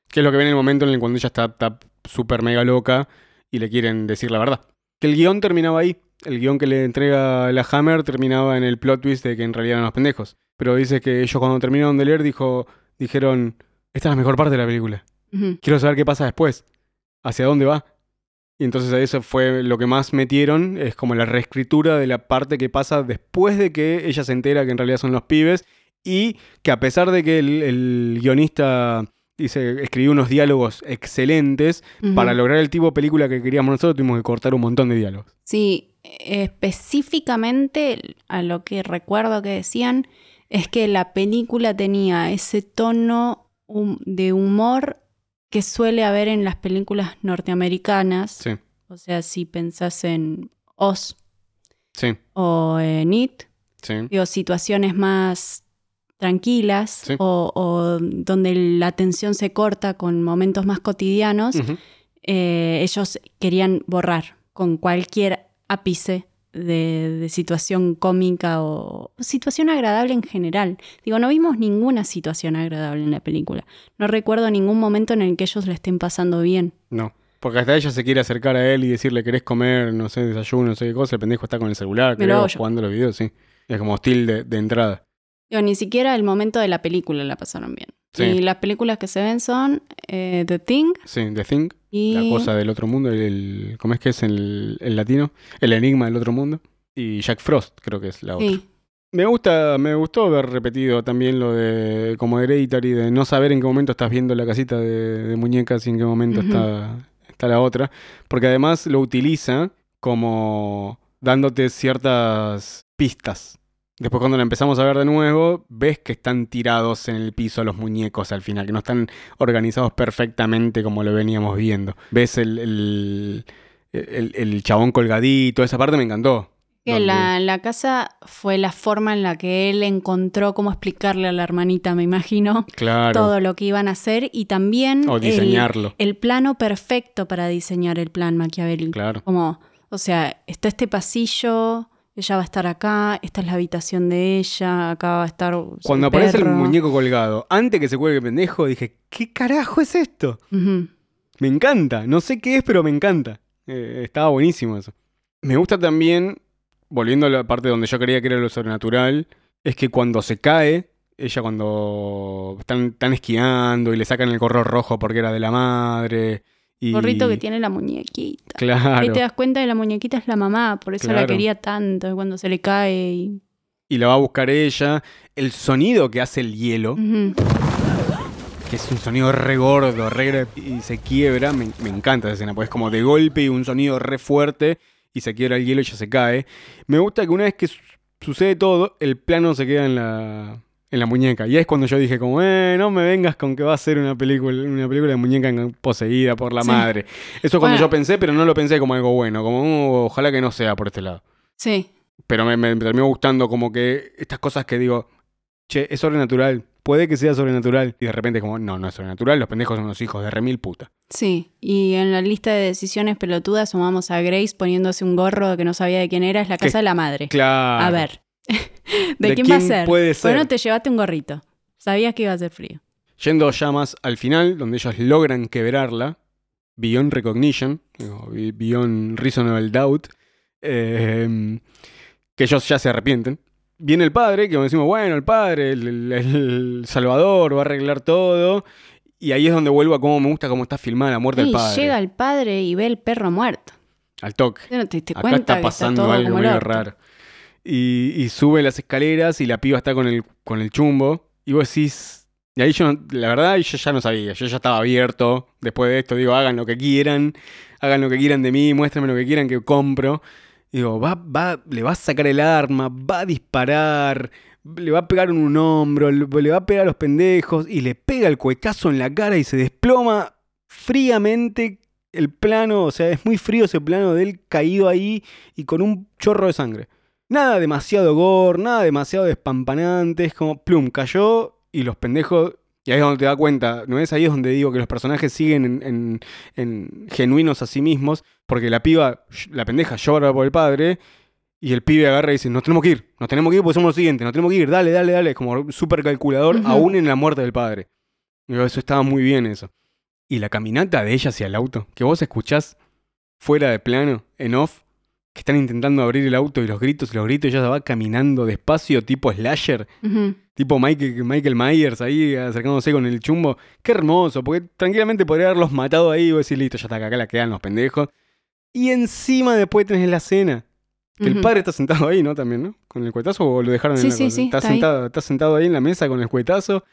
Que es lo que viene en el momento en el cuando ella está súper mega loca y le quieren decir la verdad. Que el guion terminaba ahí. El guion que le entrega la Hammer terminaba en el plot twist de que en realidad eran los pendejos. Pero dice que ellos cuando terminaron de leer dijo, dijeron, esta es la mejor parte de la película. Quiero saber qué pasa después. ¿Hacia dónde va? Y entonces a eso fue lo que más metieron, es como la reescritura de la parte que pasa después de que ella se entera que en realidad son los pibes y que a pesar de que el, el guionista dice, escribió unos diálogos excelentes, para lograr el tipo de película que queríamos nosotros tuvimos que cortar un montón de diálogos. Sí, específicamente a lo que recuerdo que decían es que la película tenía ese tono de humor que suele haber en las películas norteamericanas. Sí, O sea, si pensás en Oz sí, o en It, sí. digo, situaciones más tranquilas Sí. o, o donde la tensión se corta con momentos más cotidianos. Eh, ellos querían borrar con cualquier ápice de, de situación cómica o, o situación agradable en general. Digo, no vimos ninguna situación agradable en la película. No recuerdo ningún momento en el que ellos le estén pasando bien. No. Porque hasta ella se quiere acercar a él y decirle, ¿querés comer, no sé, desayuno, no sé qué cosa? El pendejo está con el celular, creo, jugando los videos, sí. Es como hostil de, de entrada. Digo, ni siquiera el momento de la película la pasaron bien. Sí. Y las películas que se ven son eh, The Thing Sí, The Thing, y... la cosa del otro mundo, el, ¿cómo es que es el, el latino? El enigma del otro mundo. Y Jack Frost, creo que es la otra. Sí. Me gusta, me gustó haber repetido también lo de como Hereditary, de no saber en qué momento estás viendo la casita de, de muñecas y en qué momento está, está la otra. Porque además lo utiliza como dándote ciertas pistas. Después cuando la empezamos a ver de nuevo, ves que están tirados en el piso los muñecos al final, que no están organizados perfectamente como lo veníamos viendo. Ves el, el, el- el chabón colgadito, esa parte me encantó. Que la, la casa fue la forma en la que él encontró cómo explicarle a la hermanita, me imagino, Claro. todo lo que iban a hacer y también O el- diseñarlo. El, plano perfecto para diseñar el plan maquiavélico. Claro. Como, o sea, está este pasillo, ella va a estar acá, esta es la habitación de ella, acá va a estar Cuando aparece el muñeco colgado, antes que se cuelgue el pendejo, dije, ¿qué carajo es esto? Me encanta. No sé qué es, pero me encanta. Eh, estaba buenísimo eso. Me gusta también, volviendo a la parte donde yo creía que era lo sobrenatural, es que cuando se cae, ella cuando están, están esquiando y le sacan el gorro rojo porque era de la madre. Y... Gorrito que tiene la muñequita. Claro. Ahí te das cuenta que la muñequita es la mamá, por eso la quería tanto, cuando se le cae y... Y la va a buscar ella. El sonido que hace el hielo. Que es un sonido re gordo, re y se quiebra. Me, me encanta esa escena, pues es como de golpe y un sonido re fuerte y se quiebra el hielo y ya se cae. Me gusta que una vez que su- sucede todo, el plano se queda en la, en la muñeca. Y es cuando yo dije como, eh, no me vengas con que va a ser una película, una película de muñeca poseída por la Sí. madre. Eso es cuando Bueno. yo pensé, pero no lo pensé como algo bueno, como "Uh, ojalá que no sea por este lado. Sí, Pero me, me terminó gustando como que estas cosas que digo, che, es sobrenatural, puede que sea sobrenatural. Y de repente como, no, no es sobrenatural, los pendejos son unos hijos de remil puta. Sí, y en la lista de decisiones pelotudas sumamos a Grace poniéndose un gorro que no sabía de quién era, es la casa de la madre. Claro. A ver, ¿de, ¿De quién va a ser? puede ¿Por qué no ser? te llevaste un gorrito? Sabías que iba a ser frío. Yendo ya más al final, donde ellos logran quebrarla, Beyond Recognition, Beyond Reasonable Doubt, eh, que ellos ya se arrepienten. Viene el padre, que como decimos, bueno, el padre, el, el- Salvador, va a arreglar todo. Y ahí es donde vuelvo a cómo me gusta cómo está filmada la muerte Y del padre. llega el padre y ve el perro muerto. Al toque. ¿Tú no te diste Acá está pasando algo medio orto? raro. Y, sube las escaleras y la piba está con el, con el chumbo. Y vos decís. Y ahí yo, la verdad, yo ya no sabía. Yo ya estaba abierto. Después de esto, digo, hagan lo que quieran. Hagan lo que quieran de mí. Muéstrenme lo que quieran que compro. Digo, va, va, le va a sacar el arma. Va a disparar. Le va a pegar en un hombro. Le, va a pegar a los pendejos. Y le pega el cuecazo en la cara y se desploma fríamente el plano, o sea, es muy frío ese plano de él caído ahí y con un chorro de sangre. Nada demasiado gore, nada demasiado despampanante, es como plum, cayó y los pendejos. Y ahí es donde te das cuenta, ¿no es? Ahí es donde digo que los personajes siguen en, en- en genuinos a sí mismos, porque la piba, la pendeja llora por el padre, y el pibe agarra y dice, nos tenemos que ir, nos tenemos que ir porque somos los siguientes, nos tenemos que ir, dale, dale, dale, como súper calculador, aún en la muerte del padre. Eso estaba muy bien eso. Y la caminata de ella hacia el auto, que vos escuchás fuera de plano, en off, que están intentando abrir el auto y los gritos y los gritos, y ella va caminando despacio, tipo slasher, tipo Michael, Michael Myers ahí acercándose con el chumbo. Qué hermoso, porque tranquilamente podría haberlos matado ahí y vos decís, listo, ya está, acá la quedan los pendejos. Y encima después tenés la cena. Que el padre está sentado ahí, ¿no? También, ¿no? Con el cuetazo o lo dejaron Sí, en la sí, cosa? sí, está, está ahí. sentado, está sentado ahí en la mesa con el cuetazo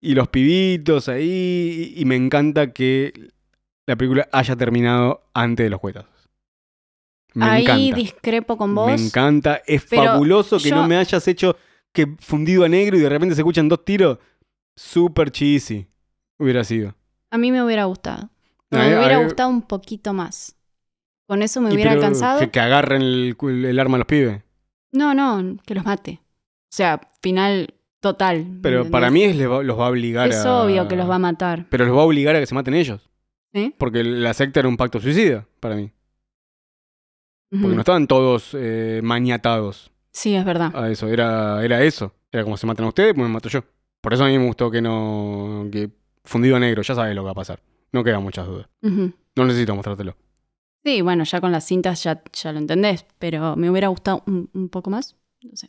y los pibitos ahí. Y, y me encanta que la película haya terminado antes de los cuetazos. Me Ahí encanta. discrepo con vos. Me encanta. Es fabuloso que yo- no me hayas hecho que fundido a negro y de repente se escuchan dos tiros. Super cheesy. Hubiera sido. A mí me hubiera gustado. Me hubiera gustado un poquito más. Con eso me hubiera alcanzado. Que, que agarren el, el arma a los pibes. No, no, que los mate. O sea, final total. ¿me Pero para mí es, va- los va a obligar es a. obvio que los va a matar. Pero los va a obligar a que se maten ellos. Porque la secta era un pacto suicida para mí. Porque no estaban todos eh, maniatados Sí, es verdad. a eso. Era, era eso. Era como se matan a ustedes, pues me mato yo. Por eso a mí me gustó que no. que fundido a negro, ya sabes lo que va a pasar. No quedan muchas dudas. No necesito mostrártelo. Sí, bueno, ya con las cintas ya, ya lo entendés, pero me hubiera gustado un, un poco más. No sé.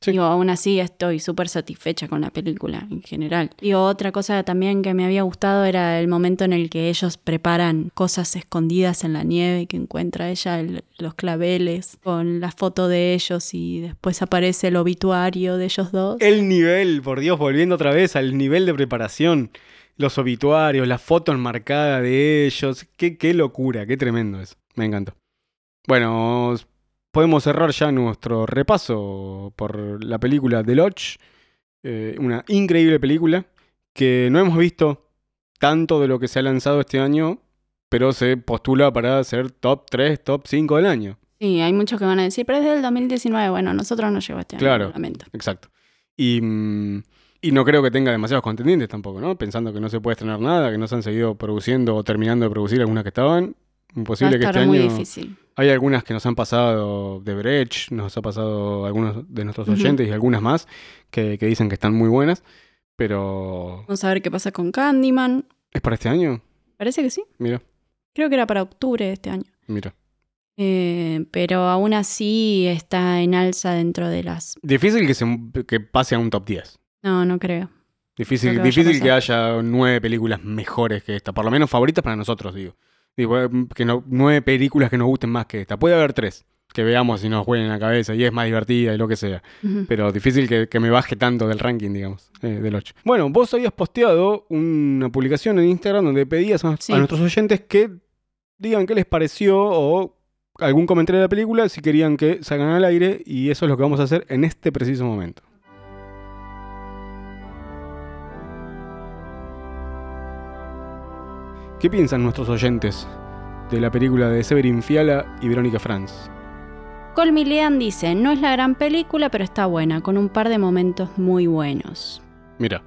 Sí. Digo, aún así estoy súper satisfecha con la película en general. Digo, otra cosa también que me había gustado era el momento en el que ellos preparan cosas escondidas en la nieve, que encuentra ella el- los claveles con la foto de ellos y después aparece el obituario de ellos dos. El nivel, por Dios, volviendo otra vez al nivel de preparación. Los obituarios, la foto enmarcada de ellos. Qué, qué locura, qué tremendo eso. Me encantó. Bueno, podemos cerrar ya nuestro repaso por la película The Lodge. Eh, una increíble película que no hemos visto tanto de lo que se ha lanzado este año, pero se postula para ser top 3, top 5 del año. Sí, hay muchos que van a decir, pero es del 2019. Bueno, nosotros no llegó este año, Claro. lamento. Exacto. Y, mm, y no creo que tenga demasiados contendientes tampoco, ¿no? Pensando que no se puede estrenar nada, que no se han seguido produciendo o terminando de producir algunas que estaban. Va a Imposible que estar este muy año. difícil. Hay algunas que nos han pasado de Brecht, nos ha pasado algunos de nuestros oyentes y algunas más que, que dicen que están muy buenas. Pero. Vamos a ver qué pasa con Candyman. ¿Es para este año? Parece que sí. Mira, Creo que era para octubre de este año. mira. Eh, pero aún así está en alza dentro de las... Difícil que, se, que pase a un top 10. No, no creo. Difícil, Creo que difícil que haya nueve películas mejores que esta. Por lo menos favoritas para nosotros, digo. Digo, eh, que no, nueve películas que nos gusten más que esta. Puede haber tres que veamos y nos jueguen en la cabeza y es más divertida y lo que sea. Pero difícil que, que me baje tanto del ranking, digamos, eh, del 8. Bueno, vos habías posteado una publicación en Instagram donde pedías a, Sí. a nuestros oyentes que digan qué les pareció o algún comentario de la película si querían que salgan al aire y eso es lo que vamos a hacer en este preciso momento. ¿Qué piensan nuestros oyentes de la película de Severin Fiala y Verónica Franz? Colmilean dice, no es la gran película, pero está buena, con un par de momentos muy buenos. Mira,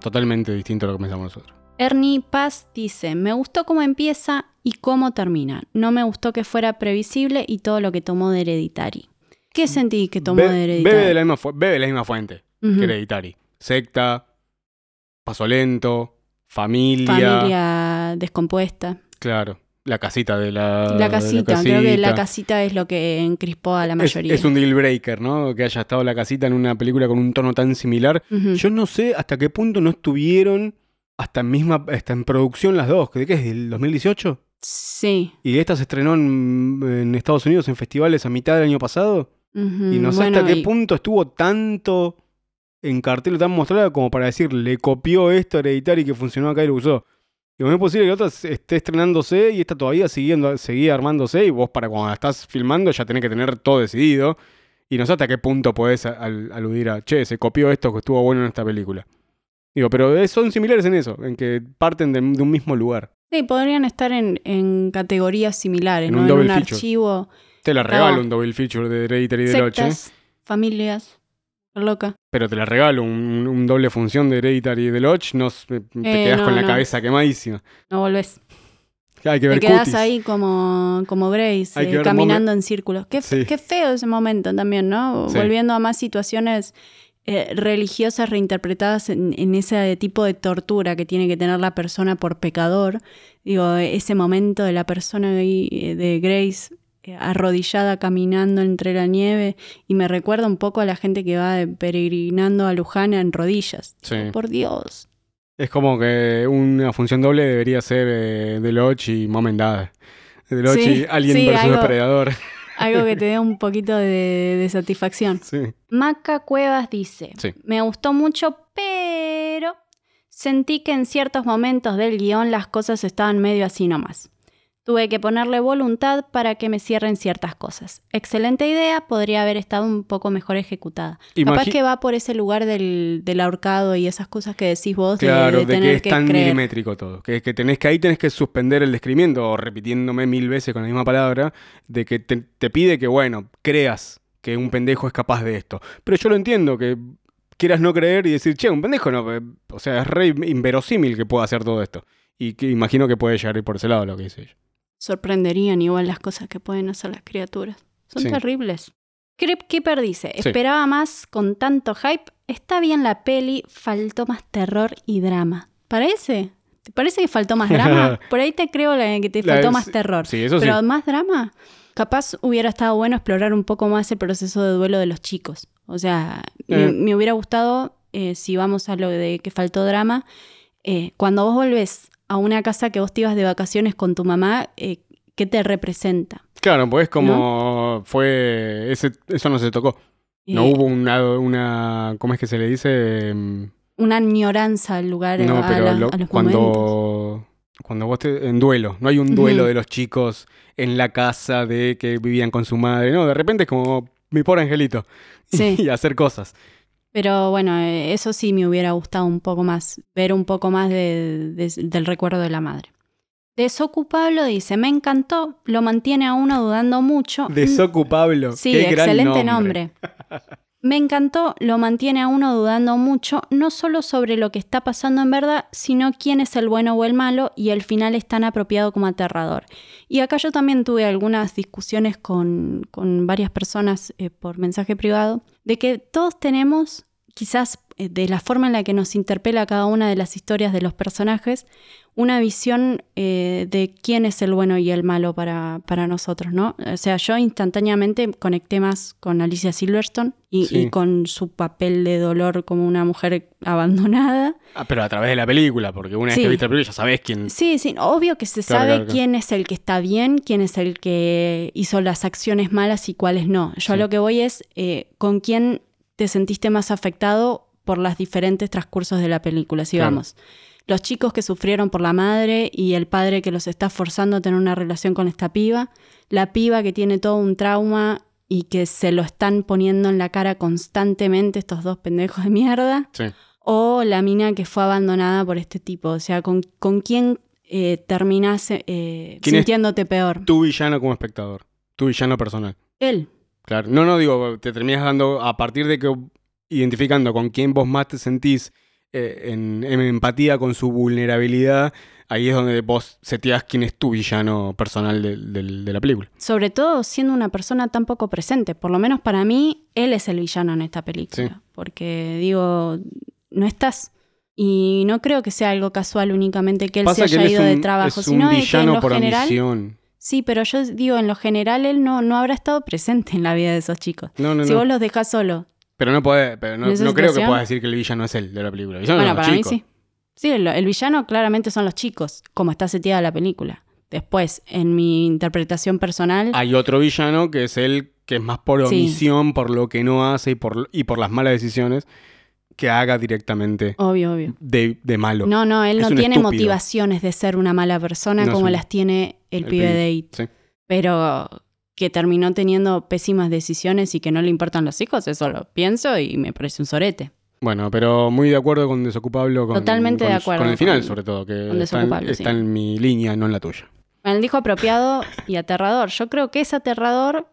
totalmente distinto a lo que pensamos nosotros. Ernie Paz dice, me gustó cómo empieza y cómo termina. No me gustó que fuera previsible y todo lo que tomó de Hereditary. ¿Qué sentí que tomó Be- de Hereditary? bebe, de la misma fu- bebe de la misma fuente Ujú. que Hereditary. Secta, paso lento, familia, Familia descompuesta. Claro, la casita de la, de La casita, creo que la casita es lo que encrispó a la mayoría. es un deal breaker, ¿no? Que haya estado la casita en una película con un tono tan similar. Yo no sé hasta qué punto no estuvieron hasta en misma, hasta en producción las dos. ¿De qué es? ¿Del 2018? Sí. Y esta se estrenó en, en Estados Unidos en festivales a mitad del año pasado. Y no sé Bueno, hasta qué y- punto estuvo tanto en cartel o tan mostrada como para decir, le copió esto a Hereditary que funcionó acá y lo usó. Y no es posible que la otra esté estrenándose y esta todavía siguiendo, seguía armándose y vos para cuando la estás filmando ya tenés que tener todo decidido. Y no sé hasta qué punto podés al- aludir a, che, se copió esto que estuvo bueno en esta película. Digo, pero es- son similares en eso, en que parten de, de un mismo lugar. Sí, podrían estar en, en categorías similares, En ¿no? un en un feature. archivo, Te la regalo un double feature de Hereditary de sectas, familias, loca. Pero te la regalo, un, un doble función de Hereditary y de Lodge, no, te Eh, quedas no, con la no. cabeza quemadísima. No volvés. Hay que Te ver quedás cutis. ahí como, como Grace, eh, caminando en círculos. Qué, Sí. qué feo ese momento también, ¿no? Sí. Volviendo a más situaciones eh, religiosas reinterpretadas en, en ese tipo de tortura que tiene que tener la persona por pecador. Digo, ese momento de la persona eh, de Grace arrodillada caminando entre la nieve y me recuerda un poco a la gente que va peregrinando a Luján en rodillas. Sí. Por Dios. Es como que una función doble debería ser eh, de Lodge y Mom and Dad. De Lodge Sí, y Alien sí, versus algo- Depredador. Algo que te dé un poquito de- de satisfacción. Sí. Maca Cuevas dice, me gustó mucho, pero sentí que en ciertos momentos del guion las cosas estaban medio así nomás. Tuve que ponerle voluntad para que me cierren ciertas cosas. Excelente idea, podría haber estado un poco mejor ejecutada. Capaz que va por ese lugar del, del ahorcado y esas cosas que decís vos Claro, de, de, que tener es que tan creer. milimétrico todo. Que, que tenés que ahí tenés que suspender el descrimiento, o repitiéndome mil veces con la misma palabra, de que te, te pide que, bueno, creas que un pendejo es capaz de esto. Pero yo lo entiendo, que quieras no creer y decir, che, un pendejo no. eh, O sea, es re inverosímil que pueda hacer todo esto. Y que imagino que puede llegar a ir por ese lado lo que dice ella. Sorprenderían igual las cosas que pueden hacer las criaturas. Son Sí. terribles. Crypt Keeper dice, Sí. esperaba más con tanto hype, está bien la peli, faltó más terror y drama. ¿Parece? ¿Te parece que faltó más drama? Por ahí te creo la- que te La- faltó más terror. Sí, eso Pero más drama. Capaz hubiera estado bueno explorar un poco más el proceso de duelo de los chicos. O sea, me, Eh. me hubiera gustado, eh, si vamos a lo de que faltó drama, eh, cuando vos volvés a una casa que vos te ibas de vacaciones con tu mamá, eh, ¿qué te representa? Claro, pues como fue. Ese, eso no se tocó. No Eh, hubo una, una. ¿Cómo es que se le dice? Em, Una añoranza al lugar, No, a, pero la- lo- a los momentos. cuando, cuando vos te, en duelo, no hay un duelo de los chicos en la casa de que vivían con su madre, no, de repente es como mi pobre angelito Sí. y hacer cosas. Pero bueno, eh, eso sí me hubiera gustado un poco más, ver un poco más de- de- del recuerdo de la madre. Desocupable dice, me encantó, lo mantiene a uno dudando mucho. Desocu Pablo, Sí, qué gran excelente nombre. nombre. Me encantó, lo mantiene a uno dudando mucho, no solo sobre lo que está pasando en verdad, sino quién es el bueno o el malo, y el final es tan apropiado como aterrador. Y acá yo también tuve algunas discusiones con, con varias personas eh, por mensaje privado, de que todos tenemos, quizás de la forma en la que nos interpela cada una de las historias de los personajes, una visión eh, de quién es el bueno y el malo para, para nosotros, ¿no? O sea, yo instantáneamente conecté más con Alicia Silverstone y, Sí. y con su papel de dolor como una mujer abandonada. Ah, pero a través de la película, porque una vez Sí. que viste la película ya sabés quién. Sí, sí, obvio que se Claro, sabe claro, claro. quién es el que está bien, quién es el que hizo las acciones malas y cuáles no. Yo a lo que voy es eh, con quién te sentiste más afectado por los diferentes transcursos de la película. Si Claro. vamos, los chicos que sufrieron por la madre y el padre que los está forzando a tener una relación con esta piba, la piba que tiene todo un trauma y que se lo están poniendo en la cara constantemente estos dos pendejos de mierda Sí. o la mina que fue abandonada por este tipo. O sea, ¿con, con quién eh, terminás eh, ¿Quién es sintiéndote peor? Tu villano como espectador, tu villano personal. Él. Claro. No, no, digo, te terminas dando, a partir de que identificando con quién vos más te sentís eh, en, en empatía con su vulnerabilidad, ahí es donde vos seteás quién es tu villano personal del- de la película. Sobre todo siendo una persona tan poco presente. Por lo menos para mí, él es el villano en esta película. Sí. Porque digo, no estás. Y no creo que sea algo casual únicamente que él Pasa se que haya él ido de trabajo, es un sino de que en villano lo por general. omisión. Sí, pero yo digo, en lo general él no, no habrá estado presente en la vida de esos chicos. No, no, si no. vos los dejás solo. Pero no podés, pero no, ¿En esa no creo que puedas decir que el villano es él de la película. El villano Bueno, para chicos. mí sí. Sí, el, el villano claramente son los chicos, como está seteada la película. Después, en mi interpretación personal, Hay otro villano que es él, que es más por Sí. omisión, por lo que no hace y por, y por las malas decisiones, que haga directamente obvio, obvio. de, de malo. No, no, él Es no tiene estúpido. motivaciones de ser una mala persona No como un- las tiene el, el pibe pibe, de It. sí. Pero que terminó teniendo pésimas decisiones y que no le importan los hijos, eso lo pienso y me parece un sorete. Bueno, pero muy de acuerdo con Desocupable. Con, Totalmente con- de acuerdo Con el final, con- sobre todo, que está, en, Desocupable, está sí. en mi línea, no en la tuya. Él dijo apropiado y aterrador. Yo creo que es aterrador.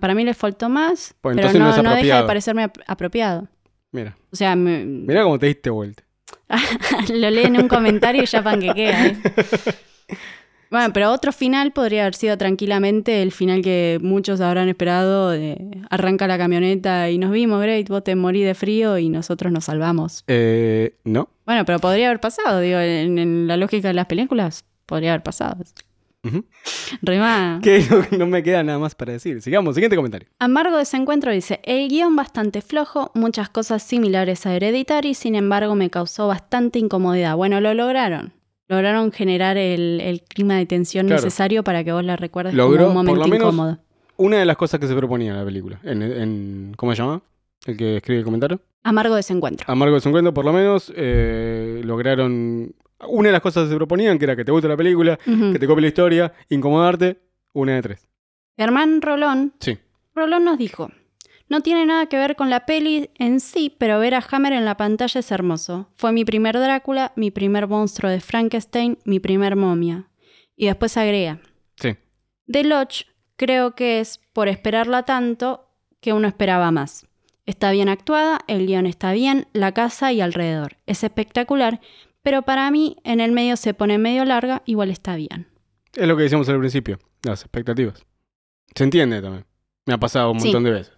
Para mí le faltó más, Pues pero no, no es no deja de parecerme ap- apropiado. Mira, O sea, me- mira cómo te diste vuelta. lo lee en un comentario y ya panquequea. ¿eh? Bueno, pero otro final podría haber sido tranquilamente el final que muchos habrán esperado de arranca la camioneta y nos vimos, Great, vos te morí de frío y nosotros nos salvamos. Eh, no. Bueno, pero podría haber pasado, digo, en, en la lógica de las películas, podría haber pasado. Rima. Que no, no me queda nada más para decir. Sigamos, siguiente comentario. Amargo desencuentro dice, el guion bastante flojo, muchas cosas similares a Hereditary, sin embargo me causó bastante incomodidad. Bueno, lo lograron. Lograron generar el, el clima de tensión Claro. necesario para que vos la recuerdes Logró, como un por momento lo menos, incómodo. Una de las cosas que se proponía en la película. En, en- ¿Cómo se llama? El que escribe el comentario. Amargo desencuentro. Amargo de 50, por lo menos, eh, lograron. Una de las cosas que se proponían, que era que te guste la película, que te copie la historia, incomodarte, una de tres. Germán Rolón, Sí. Rolón nos dijo, no tiene nada que ver con la peli en sí, pero ver a Hammer en la pantalla es hermoso. Fue mi primer Drácula, mi primer monstruo de Frankenstein, mi primer momia. Y después agrega, Sí. The Lodge creo que es por esperarla tanto que uno esperaba más. Está bien actuada, el guion está bien, la casa y alrededor. Es espectacular, pero para mí en el medio se pone medio larga, igual está bien. Es lo que decíamos al principio, las expectativas. Se entiende también. Me ha pasado un Sí. montón de veces.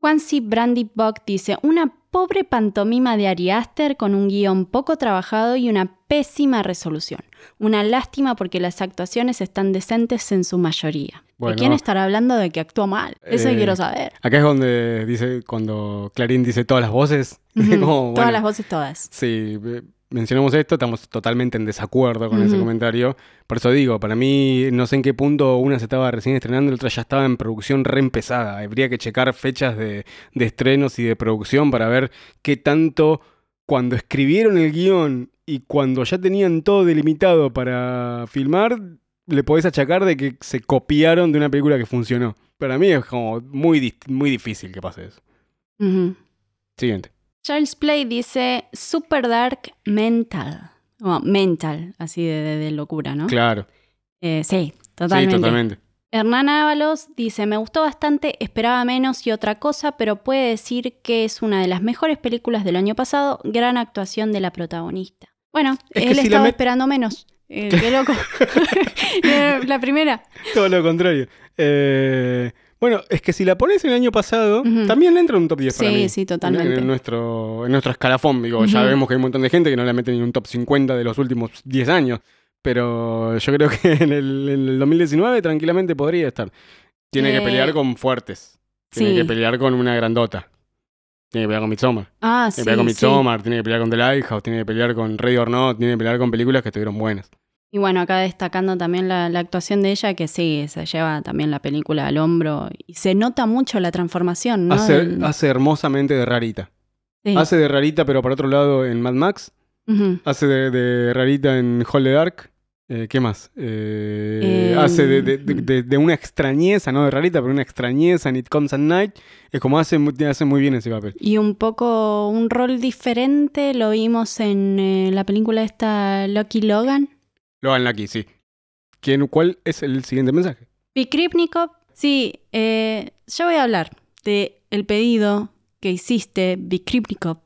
Juancy Brandy Buck dice, una pobre pantomima de Ari Aster con un guion poco trabajado y una pésima resolución. Una lástima porque las actuaciones están decentes en su mayoría. Bueno. ¿De quién estará hablando de que actuó mal? Eso Eh, quiero saber. Acá es donde dice, cuando Clarín dice todas las voces. Como, Todas las voces, todas. Sí, mencionamos esto, estamos totalmente en desacuerdo con ese comentario. Por eso digo, para mí, no sé en qué punto una se estaba recién estrenando y la otra ya estaba en producción reempezada. Habría que checar fechas de, de estrenos y de producción para ver qué tanto cuando escribieron el guion y cuando ya tenían todo delimitado para filmar, le podés achacar de que se copiaron de una película que funcionó. Para mí es como muy, muy difícil que pase eso. Siguiente. Charles Play dice Super Dark Mental. O mental, así de, de- de locura, ¿no? Claro. Eh, sí, totalmente. Sí, totalmente. Hernán Ábalos dice, me gustó bastante, esperaba menos y otra cosa, pero puede decir que es una de las mejores películas del año pasado, gran actuación de la protagonista. Bueno, Es él si estaba esperando menos. Eh, qué loco. Eh, la primera. Todo lo contrario. Eh, bueno, es que si la pones el año pasado, Ujú. también le entra un top 10 para Sí, mí. sí, En, totalmente. en nuestro, en nuestro escalafón, digo, ya vemos que hay un montón de gente que no la mete ni en un top 50 de los últimos 10 años. Pero yo creo que en el, en el 2019 tranquilamente podría estar. Tiene Eh, que pelear con fuertes. Tiene sí. que pelear con una grandota. Tiene que pelear con Midsommar. Ah, Tiene que sí, pelear con sí. Midsommar, tiene que pelear con The Lighthouse, tiene que pelear con Ready or Not, tiene que pelear con películas que estuvieron buenas. Y bueno, acá destacando también la, la actuación de ella, que sí, se lleva también la película al hombro. Y se nota mucho la transformación, ¿no? Hace, Del- hace hermosamente de rarita. sí. Hace de rarita, pero por otro lado en Mad Max. Hace de, de rarita en Hall the Dark. Eh, ¿Qué más? Eh, Eh, hace de, de- una extrañeza, no de rarita, pero una extrañeza en It Comes at Night. Es como hace, hace muy bien ese papel. Y un poco un rol diferente lo vimos en la película esta Lucky Logan. Lo hagan aquí, sí. ¿Quién, ¿Cuál es el siguiente mensaje? Vikripnikov, sí, eh, yo voy a hablar de el pedido que hiciste, Vikripnikov,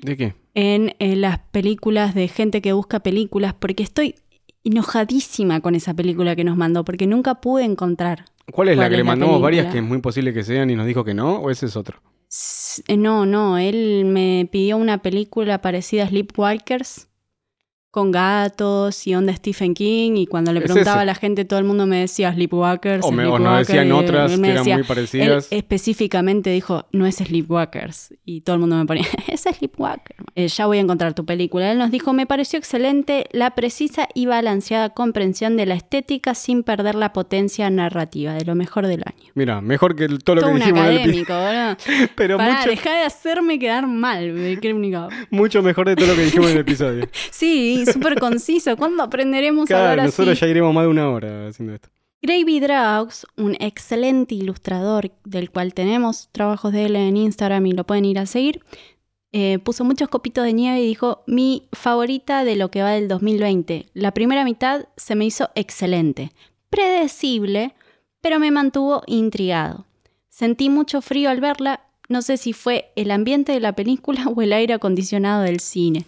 ¿De qué? en, eh, las películas de gente que busca películas, porque estoy enojadísima con esa película que nos mandó, porque nunca pude encontrar. ¿Cuál es la ¿Cuál que es le mandamos varias que es muy posible que sean y nos dijo que no? ¿O ese es otro? Eh, No, no, él me pidió una película parecida a Sleepwalkers, con gatos y onda Stephen King, y cuando le preguntaba a la gente, todo el mundo me decía Sleepwalkers. O, me- o nos Sleepwalkers", decían otras que eran muy Él parecidas. específicamente dijo, no es Sleepwalkers. Y todo el mundo me ponía, es Sleepwalker. Eh, ya voy a encontrar tu película. Él nos dijo, me pareció excelente la precisa y balanceada comprensión de la estética sin perder la potencia narrativa, de lo mejor del año. Mira, mejor que todo lo Todo que un dijimos en el epi- académico, boludo. Pero Pará, mucho, dejá de hacerme quedar mal, me mucho mejor de todo lo que dijimos en el episodio. Sí, súper conciso. ¿Cuándo aprenderemos a Claro, hablar nosotros así? ya iremos más de una hora haciendo esto. Gravy Draux, un excelente ilustrador del cual tenemos trabajos de él en Instagram y lo pueden ir a seguir, eh, puso muchos copitos de nieve y dijo, mi favorita de lo que va del 2020. La primera mitad se me hizo excelente, predecible, pero me mantuvo intrigado. Sentí mucho frío al verla, no sé si fue el ambiente de la película o el aire acondicionado del cine.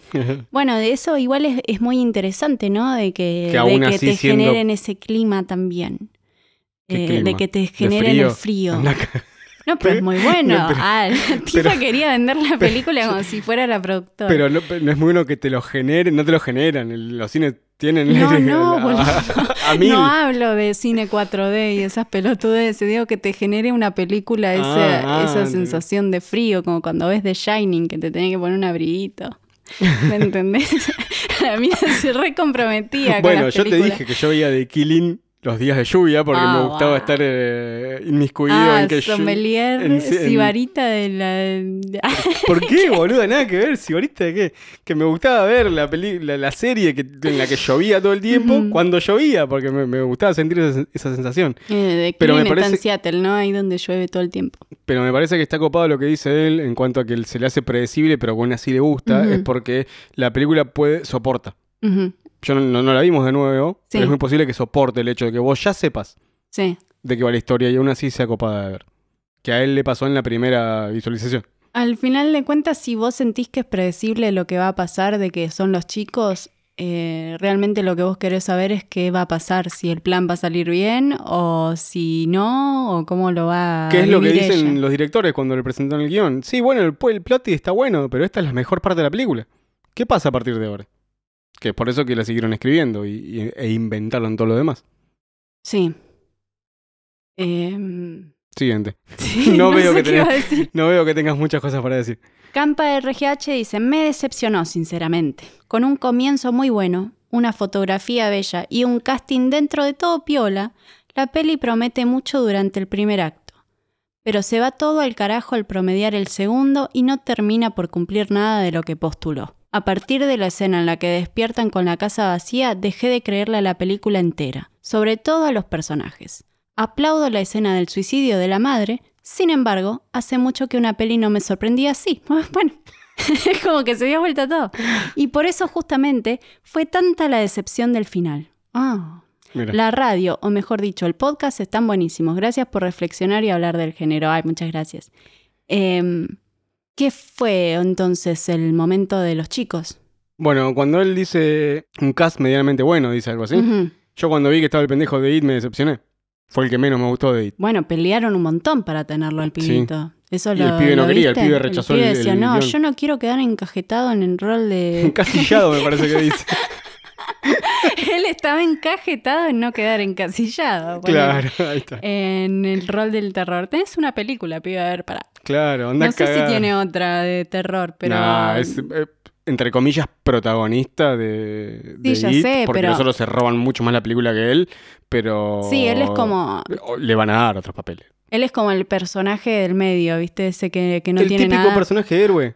Bueno, de eso igual es, es muy interesante, ¿no? De que, Que de que te siendo- generen ese clima también. ¿Qué Eh, clima? De que te ¿De generen el frío. No, pero es muy bueno. No, pero- ah, la tipa pero- quería vender la película como si fuera la productora. Pero no, es muy bueno que te lo generen, no te lo generan. el- los cines tienen No, no, a, a mil. No hablo de cine 4D y esas pelotudes, digo que te genere una película esa, Ah, ah, esa sensación de frío, como cuando ves The Shining, que te tenés que poner un abriguito. ¿Me entendés? A mí se re comprometía con bueno, las yo te dije que yo veía The Killing los días de lluvia porque Ah, me gustaba wow. estar eh, inmiscuido Ah, en que sommelier, en- en- sibarita de la... ¿Por qué, boludo? Nada que ver, si ahorita qué. Que me gustaba ver la, peli- la, la serie que, en la que llovía todo el tiempo cuando llovía, porque me, me gustaba sentir esa, esa sensación. Eh, de Pero me Killing está parece- en Seattle, ¿no? Ahí donde llueve todo el tiempo. Pero me parece que está copado lo que dice él en cuanto a que se le hace predecible, pero aún así le gusta, es porque la película puede soporta. Ujú, Yo no, la vimos de nuevo, Sí. pero es muy posible que soporte el hecho de que vos ya sepas Sí. de qué va la historia y aún así sea copada de ver. Que a él le pasó en la primera visualización. Al final de cuentas, si vos sentís que es predecible lo que va a pasar, de que son los chicos, eh, realmente lo que vos querés saber es qué va a pasar, si el plan va a salir bien o si no, o cómo lo va a ¿Qué es lo que dicen ella. los directores cuando le presentan el guion? Sí, bueno, el, el plot está bueno, pero esta es la mejor parte de la película. ¿Qué pasa a partir de ahora? Que es por eso que la siguieron escribiendo y, y- e inventaron todo lo demás. Sí. Em, Siguiente. sí, No veo que tenés-. No veo que tengas muchas cosas para decir. Campa RGH dice, me decepcionó sinceramente. Con un comienzo muy bueno, una fotografía bella y un casting dentro de todo piola, la peli promete mucho durante el primer acto. Pero se va todo al carajo al promediar el segundo y no termina por cumplir nada de lo que postuló. A partir de la escena en la que despiertan con la casa vacía, dejé de creerle a la película entera, sobre todo a los personajes. Aplaudo la escena del suicidio de la madre, sin embargo, hace mucho que una peli no me sorprendía así. Bueno, es como que se dio vuelta todo. Y por eso justamente fue tanta la decepción del final. Ah. Mira. La radio, o mejor dicho, el podcast están buenísimos. Gracias por reflexionar y hablar del género. Ay, muchas gracias. Em, ¿Qué fue entonces el momento de los chicos? Bueno, cuando él dice un cast medianamente bueno, dice algo así. Yo cuando vi que estaba el pendejo de It me decepcioné. Fue el que menos me gustó de It. Bueno, pelearon un montón para tenerlo al Sí. pibito. Eso Y lo, el pibe no quería, el pibe rechazó el- pibe decía, el no, guion". yo no quiero quedar encajetado en el rol de... Encasillado me parece que dice. Él estaba encajetado en no quedar encasillado. claro, ahí está. En el rol del terror. Tenés una película, pibe, a ver, para. Claro, anda No sé si tiene otra de terror, pero. Nah, es, eh, entre comillas, protagonista de, de Sí, ya It, sé, porque pero- los otros se roban mucho más la película que él, pero... Sí, él es como. Le van a dar otros papeles. Él es como el personaje del medio, ¿viste? Ese que, que no el tiene típico nada. personaje héroe,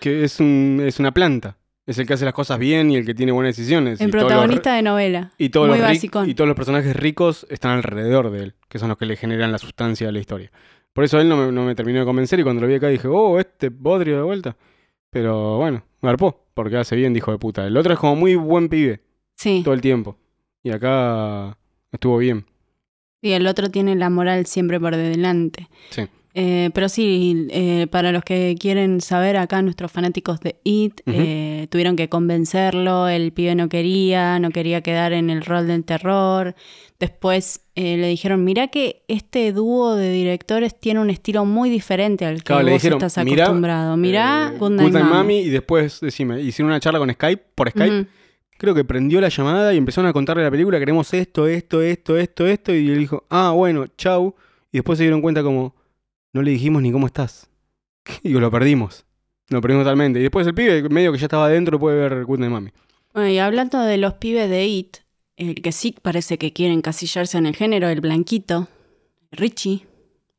que es, un, es una planta. Es el que hace las cosas bien y el que tiene buenas decisiones. El y protagonista de novela. y todos, muy los basicón. y todos los personajes ricos están alrededor de él, que son los que le generan la sustancia de la historia. Por eso él no me, no me terminó de convencer y cuando lo vi acá dije, oh, este bodrio de vuelta. Pero bueno, me arpó, porque hace bien, dijo de puta. El otro es como muy buen pibe Sí. todo el tiempo. Y acá estuvo bien. Y el otro tiene la moral siempre por delante. Sí. Eh, pero sí, eh, para los que quieren saber acá, nuestros fanáticos de It, eh, tuvieron que convencerlo, el pibe no quería, no quería quedar en el rol del terror. Después eh, le dijeron, mira que este dúo de directores tiene un estilo muy diferente al que Claro, le vos dijeron, estás "Mirá, acostumbrado. Mirá, Eh, Good Night Mami". Mami y después, decime, hicieron una charla con Skype, por Skype. Creo que prendió la llamada y empezaron a contarle la película, queremos esto, esto, esto, esto, esto, y él dijo, ah, bueno, chau. Y después se dieron cuenta como, no le dijimos ni cómo estás. Y digo, lo perdimos. Lo perdimos totalmente. Y después el pibe, medio que ya estaba adentro, puede ver Good Night Mami. Bueno, y hablando de los pibes de IT, el que sí parece que quiere encasillarse en el género, el blanquito, Richie.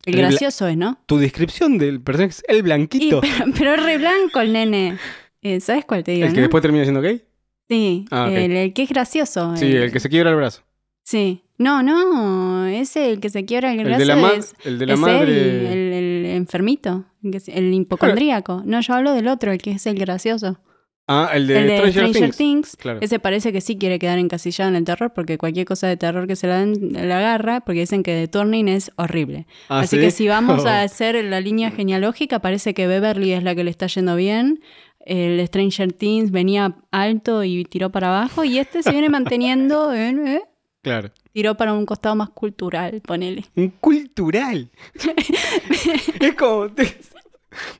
El, El gracioso es, ¿no? Tu descripción del personaje es el Y- blanquito. pero, pero es re blanco el nene. Eh, ¿Sabes cuál te digo? el que no? después termina siendo gay. Sí, Ah, el, el que es gracioso. Sí, el que se quiebra el brazo. Sí. No, no, ese el que se quiebra el El brazo de la, es, el de la es madre. él, el, el enfermito, el, hipocondríaco. No, yo hablo del otro, el que es el gracioso. Ah, el de, el de Stranger, Stranger, Things. Things. Claro. Ese parece que sí quiere quedar encasillado en el terror porque cualquier cosa de terror que se la den la agarra porque dicen que The Turning es horrible. Ah, Así ¿sí? que si vamos Oh. a hacer la línea genealógica, parece que Beverly es la que le está yendo bien. El Stranger Things venía alto y tiró para abajo y este se viene manteniendo en... ¿eh? Claro. Tiró para un costado más cultural, ponele. Un cultural. es como. te-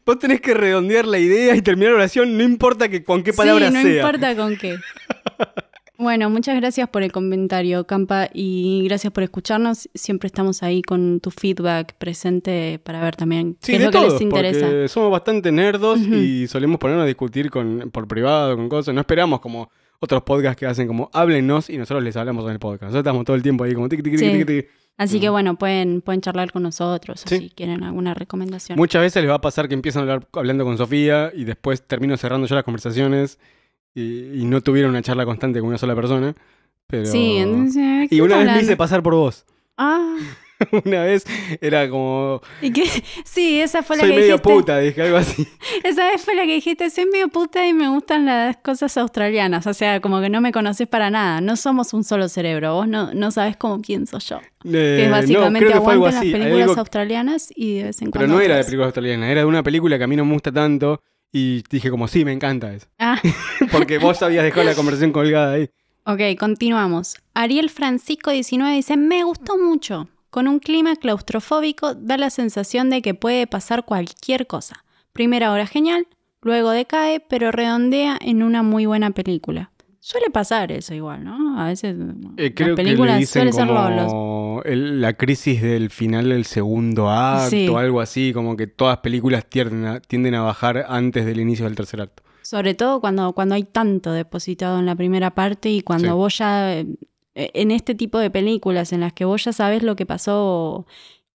vos tenés que redondear la idea y terminar la oración, no importa que con qué palabra sí, no sea. importa con qué. Bueno, muchas gracias por el comentario, Campa, y gracias por escucharnos. Siempre estamos ahí con tu feedback presente para ver también Sí, qué es lo que les interesa. porque somos bastante nerdos y solemos ponernos a discutir con, por privado, con cosas. No esperamos como otros podcasts que hacen como háblenos y nosotros les hablamos en el podcast. Nosotros estamos todo el tiempo ahí como tiqui, tiqui, Sí. tiqui, tiqui. Así que Mm. bueno, pueden, pueden charlar con nosotros o Sí. si quieren alguna recomendación. Muchas veces les va a pasar que empiezan a hablar hablando con Sofía y después termino cerrando yo las conversaciones y, y no tuvieron una charla constante con una sola persona. Pero... Sí, entonces... ¿qué Y una vez me hice hablando? pasar por vos. Ah, una vez era como, ¿y qué? Sí, esa fue la soy que medio dijiste. puta, dije algo así. Esa vez fue la que dijiste, soy medio puta y me gustan las cosas australianas. O sea, como que no me conoces para nada. No somos un solo cerebro. Vos no, no sabes cómo pienso yo. Que Eh, es básicamente no, que las películas algo- australianas y de vez en pero cuando. no era de otras. película australiana, era de una película que a mí no me gusta tanto y dije como, sí, me encanta eso. Ah, Porque vos habías dejado la conversación colgada ahí. ok, continuamos. Ariel Francisco 19 dice, me gustó mucho. Con un clima claustrofóbico da la sensación de que puede pasar cualquier cosa. Primera hora genial, luego decae, pero redondea en una muy buena película. Suele pasar eso igual, ¿no? A veces Eh, creo las que películas le dicen suelen ser lo- los- el- la crisis del final del segundo acto, Sí. algo así, como que todas películas tienden a, tienden a bajar antes del inicio del tercer acto. Sobre todo cuando, cuando hay tanto depositado en la primera parte y cuando Sí. vos ya, eh, en este tipo de películas en las que vos ya sabes lo que pasó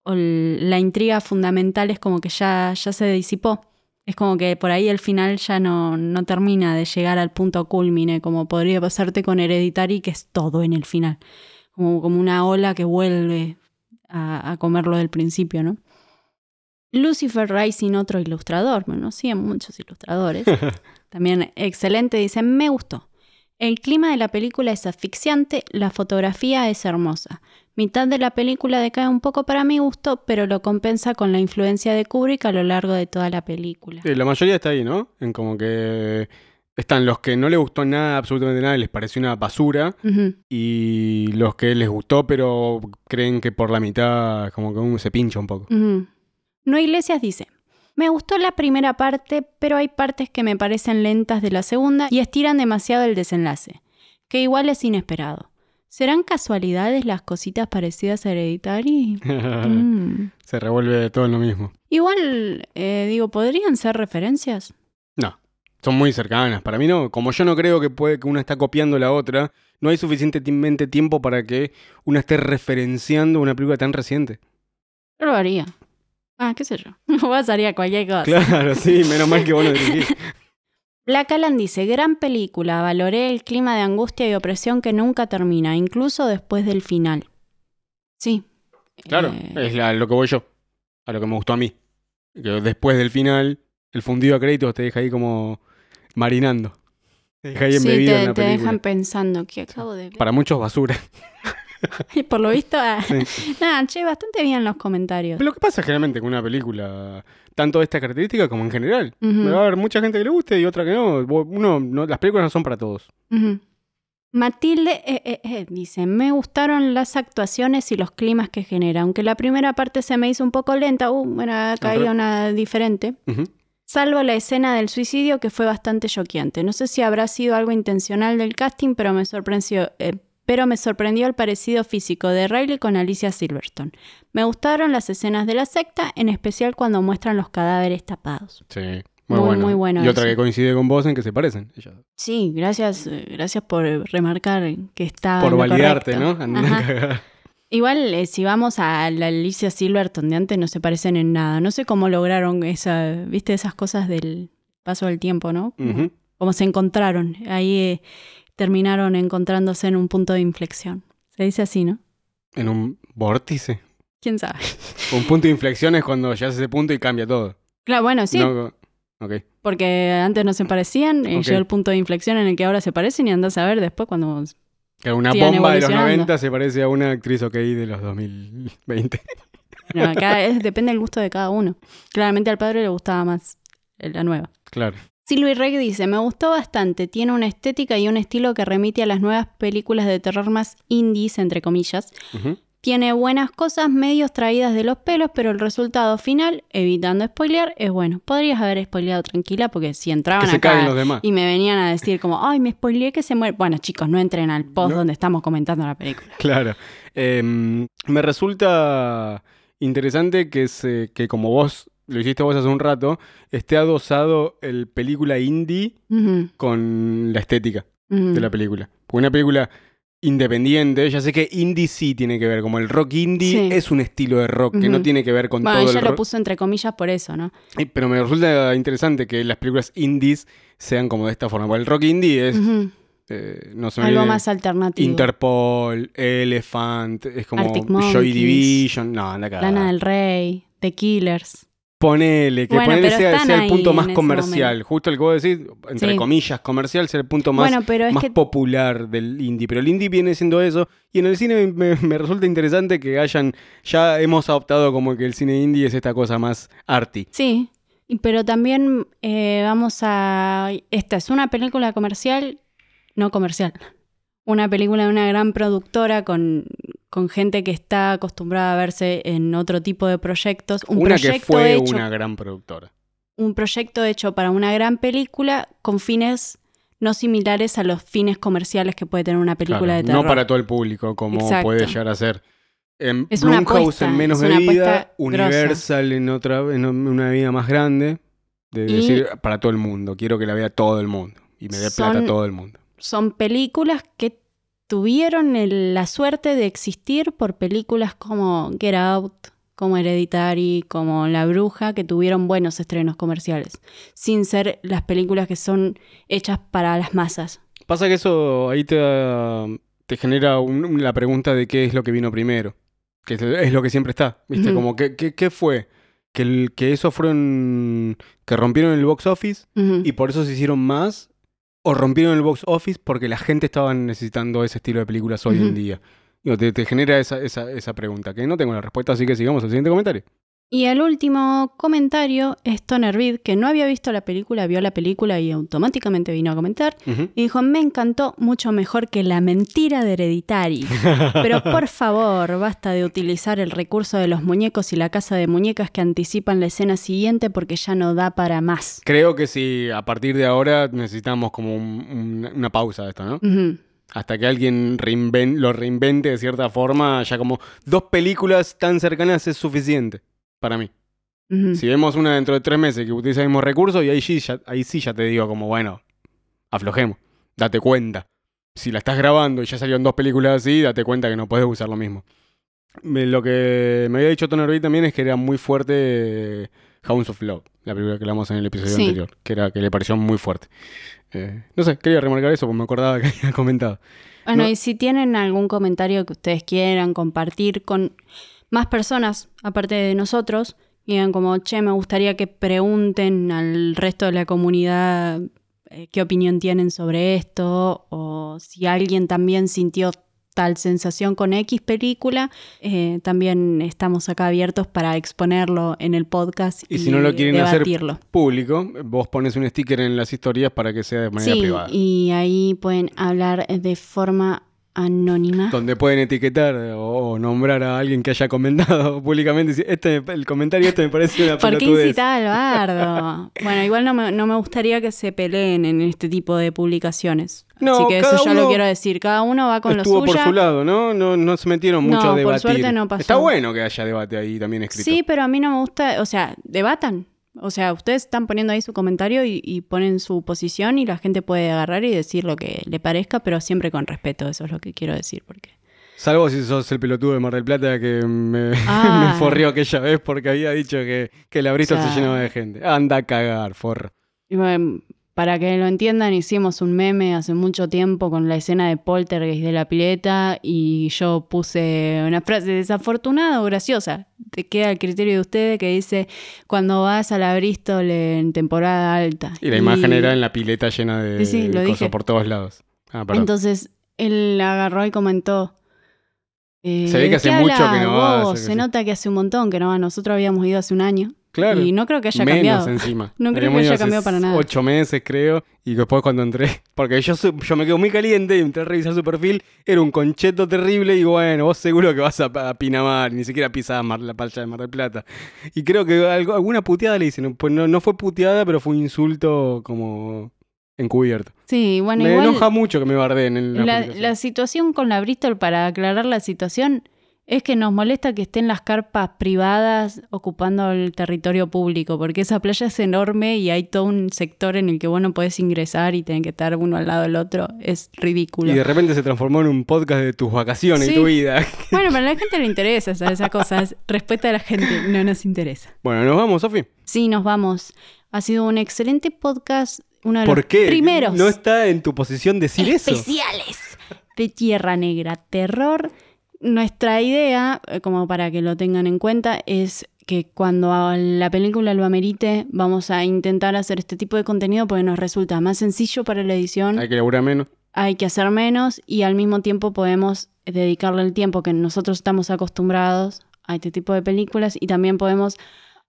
o, la intriga fundamental es como que ya, ya se disipó. Es como que por ahí el final ya no, no termina de llegar al punto culmine, como podría pasarte con Hereditary, que es todo en el final. Como, como una ola que vuelve a, a comerlo del principio, ¿no? Lucifer Rising, otro ilustrador, bueno, sí, hay muchos ilustradores. También excelente, dice, me gustó. El clima de la película es asfixiante, la fotografía es hermosa. Mitad de la película decae un poco para mi gusto, pero lo compensa con la influencia de Kubrick a lo largo de toda la película. Sí, la mayoría está ahí, ¿no? En como que están los que no les gustó nada, absolutamente nada, les pareció una basura, y los que les gustó, pero creen que por la mitad como que uno se pincha un poco. No Iglesias dice, me gustó la primera parte, pero hay partes que me parecen lentas de la segunda y estiran demasiado el desenlace, que igual es inesperado. ¿Serán casualidades las cositas parecidas a Hereditary? Mm. se revuelve todo en lo mismo. Igual, eh, digo, ¿podrían ser referencias? No, son muy cercanas. Para mí no. Como yo no creo que puede que una está copiando la otra, no hay suficientemente tiempo para que una esté referenciando una película tan reciente. Yo lo haría. Ah, qué sé yo. Vos haría cualquier cosa. Claro, sí, menos mal que vos no dirigís. Black Alan dice, gran película, valoré el clima de angustia y opresión que nunca termina, incluso después del final. Sí. Claro, Eh, es la- lo que voy yo. A lo que me gustó a mí. Que después del final, el fundido a créditos te deja ahí como marinando. Te deja ahí sí, embebido te, en la te película. dejan pensando que acabo de ver. Para muchos basura. Y por lo visto, ah, Sí. nada, che, bastante bien los comentarios. Pero lo que pasa generalmente con una película, tanto de esta característica como en general. Ujú. Va a haber mucha gente que le guste y otra que no. Uno, no- las películas no son para todos. Matilde eh, eh, eh, dice, me gustaron las actuaciones y los climas que genera, aunque la primera parte se me hizo un poco lenta, uh, bueno, acá había una diferente, salvo la escena del suicidio que fue bastante choqueante. No sé si habrá sido algo intencional del casting, pero me sorprendió, pero me sorprendió el parecido físico de Riley con Alicia Silverstone. Me gustaron las escenas de la secta, en especial cuando muestran los cadáveres tapados. Sí. Muy, Muy, bueno. muy bueno Y otra que coincide con vos en que se parecen. ellas. Sí, gracias, eh, gracias por remarcar que está Por validarte, correcto. ¿no? Ajá. Igual, eh, si vamos a la Alicia Silverton de antes, no se parecen en nada. No sé cómo lograron esa, viste, esas cosas del paso del tiempo, ¿no? Como, Ujú. como se encontraron. Ahí eh, terminaron encontrándose en un punto de inflexión. Se dice así, ¿no? En un vórtice. ¿Quién sabe? Un punto de inflexión es cuando ya ese punto y cambia todo. Claro, bueno, sí, No- ok. porque antes no se parecían, y llegó el punto de inflexión en el que ahora se parecen y andás a ver después cuando... Que una bomba de los evolucionando. 90 se parece a una actriz ok de los 2020. No, acá es- depende del gusto de cada uno. Claramente al padre le gustaba más la nueva. claro. Silvi Reg dice, me gustó bastante, tiene una estética y un estilo que remite a las nuevas películas de terror más indies, entre comillas. Tiene buenas cosas medios traídas de los pelos, pero el resultado final, evitando spoilear, es bueno. Podrías haber spoileado tranquila porque si entraban se acá los demás. y me venían a decir como, ay, me spoileé que se muere. Bueno, chicos, no entren al post No. donde estamos comentando la película. Claro. Em, me resulta interesante que, se, que como vos lo hiciste vos hace un rato, esté adosado el película indie con la estética de la película. Porque una película independiente, ya sé que indie sí tiene que ver, como el rock indie Sí. es un estilo de rock que no tiene que ver con Bueno, todo ella el lo rock. puso entre comillas por eso, ¿no? Eh, Pero me resulta interesante que las películas indies sean como de esta forma. Porque el rock indie es, eh, no se me Algo más alternativo. Interpol, Elephant, es como Joy Division. No, anda. Lana del Rey, The Killers. Ponele, que Bueno, ponele sea, el punto más comercial. Justo el que vos decís, entre Sí. comillas, comercial, sea el punto más, bueno, pero es más que popular del indie. Pero el indie viene siendo eso. Y en el cine me, me resulta interesante que hayan. Ya hemos adoptado como que el cine indie es esta cosa más arty. sí, pero también eh, vamos a... Esta es una película comercial, no comercial. Una película de una gran productora con, con gente que está acostumbrada a verse en otro tipo de proyectos. Un una que proyecto fue hecho una gran productora. un proyecto hecho para una gran película con fines no similares a los fines comerciales que puede tener una película Claro, de terror. no para todo el público, como Exacto. puede llegar a ser. En Es una Blumhouse apuesta, en menos una medida, apuesta Universal en otra en una medida más grande. De Y- decir para todo el mundo. Quiero que la vea todo el mundo. Y me dé plata Son- todo el mundo. Son películas que tuvieron el- la suerte de existir por películas como Get Out, como Hereditary, como La Bruja, que tuvieron buenos estrenos comerciales, sin ser las películas que son hechas para las masas. Pasa que eso ahí te, te genera un- la pregunta de qué es lo que vino primero. Que es, lo que siempre está. ¿Viste? Como, ¿qué, qué, qué fue? Que, el, que eso fueron. que rompieron el box office y por eso se hicieron más. O rompieron el box office porque la gente estaba necesitando ese estilo de películas hoy en día. Digo, te, te genera esa, esa, esa pregunta, que no tengo la respuesta, así que sigamos al siguiente comentario. Y el último comentario es Toner Reed, que no había visto la película, vio la película y automáticamente vino a comentar. Y dijo, me encantó mucho mejor que la mentira de Hereditary. Pero por favor, basta de utilizar el recurso de los muñecos y la casa de muñecas que anticipan la escena siguiente porque ya no da para más. Creo que sí, a partir de ahora necesitamos como un- un- una pausa de esto, ¿no? Hasta que alguien reinven- lo reinvente de cierta forma, ya como dos películas tan cercanas es suficiente para mí. Si vemos una dentro de tres meses que utiliza el mismo recurso, y ahí sí, ya, ahí sí ya te digo como, bueno, aflojemos, date cuenta. Si la estás grabando y ya salieron dos películas así, date cuenta que no puedes usar lo mismo. Lo que me había dicho Tony Reid también es que era muy fuerte eh, Hounds of Love, la película que hablamos en el episodio Sí. anterior, que era que le pareció muy fuerte. Eh, no sé, quería remarcar eso porque me acordaba que había comentado. Bueno, No- y si tienen algún comentario que ustedes quieran compartir con más personas, aparte de nosotros, digan como, che, me gustaría que pregunten al resto de la comunidad eh, qué opinión tienen sobre esto, o si alguien también sintió tal sensación con X película, eh, también estamos acá abiertos para exponerlo en el podcast y, Y si no lo quieren hacer debatirlo. público, vos pones un sticker en las historias para que sea de manera Sí, privada. y ahí pueden hablar de forma anónima. Donde pueden etiquetar o, nombrar a alguien que haya comentado públicamente. Este, el comentario este me parece una ¿Por qué pelotudez". incitar al bardo? bueno, igual no me, no me gustaría que se peleen en este tipo de publicaciones. No, Así que eso ya lo quiero decir. Cada uno va con lo Estuvo suyo. por su lado, ¿no? No, no se metieron mucho No, a por suerte no pasó. Está bueno que haya debate ahí también escrito. Sí, pero a mí no me gusta, o sea, debatan. O sea, ustedes están poniendo ahí su comentario y, y ponen su posición y la gente puede agarrar y decir lo que le parezca, pero siempre con respeto, eso es lo que quiero decir. Porque... Salvo si sos el pelotudo de Mar del Plata que me, Ah. me forrió aquella vez porque había dicho que, que la brisa O sea- se llenaba de gente. Anda a cagar, forro. Bueno, para que lo entiendan, hicimos un meme hace mucho tiempo con la escena de Poltergeist de la pileta y yo puse una frase desafortunada o graciosa. Te queda el criterio de ustedes que dice cuando vas a la Bristol en temporada alta. Y la imagen era en la pileta llena de, Sí, sí, lo de cosas dije. por todos lados. Ah, perdón. Entonces él agarró y comentó. eh, Se ve que ¿de hace mucho que no va, vos? se- Se sí. nota que hace un montón que no va. Nosotros habíamos ido hace un año. Claro. Y no creo que haya Menos cambiado. encima. No creo que haya cambiado para nada. Ocho meses, creo. Y después cuando entré, porque yo, yo me quedo muy caliente y entré a revisar su perfil, era un concheto terrible. Y bueno, vos seguro que vas a, a Pinamar, ni siquiera pisás Mar, la playa de Mar del Plata. Y creo que algo, alguna puteada le dicen. Pues no, no fue puteada, pero fue un insulto como encubierto. Sí, bueno, me igual enoja mucho que me bardeen en la, la situación con la Bristol, para aclarar la situación, es que nos molesta que estén las carpas privadas ocupando el territorio público, porque esa playa es enorme y hay todo un sector en el que vos no podés ingresar y tienen que estar uno al lado del otro. Es ridículo. Y de repente se transformó en un podcast de tus vacaciones y tu vida. Bueno, para la gente le interesa esa- esas cosas. Respuesta a la gente, no nos interesa. Bueno, nos vamos, Sofi. Sí, nos vamos. Ha sido un excelente podcast, uno de ¿Por los qué? primeros No está en tu posición decir eso. especiales de Tierra Negra. Terror. Nuestra idea, eh, como para que lo tengan en cuenta, es que cuando la película lo amerite, vamos a intentar hacer este tipo de contenido porque nos resulta más sencillo para la edición Hay que laburar menos. hay que hacer menos y al mismo tiempo podemos dedicarle el tiempo que nosotros estamos acostumbrados a este tipo de películas y también podemos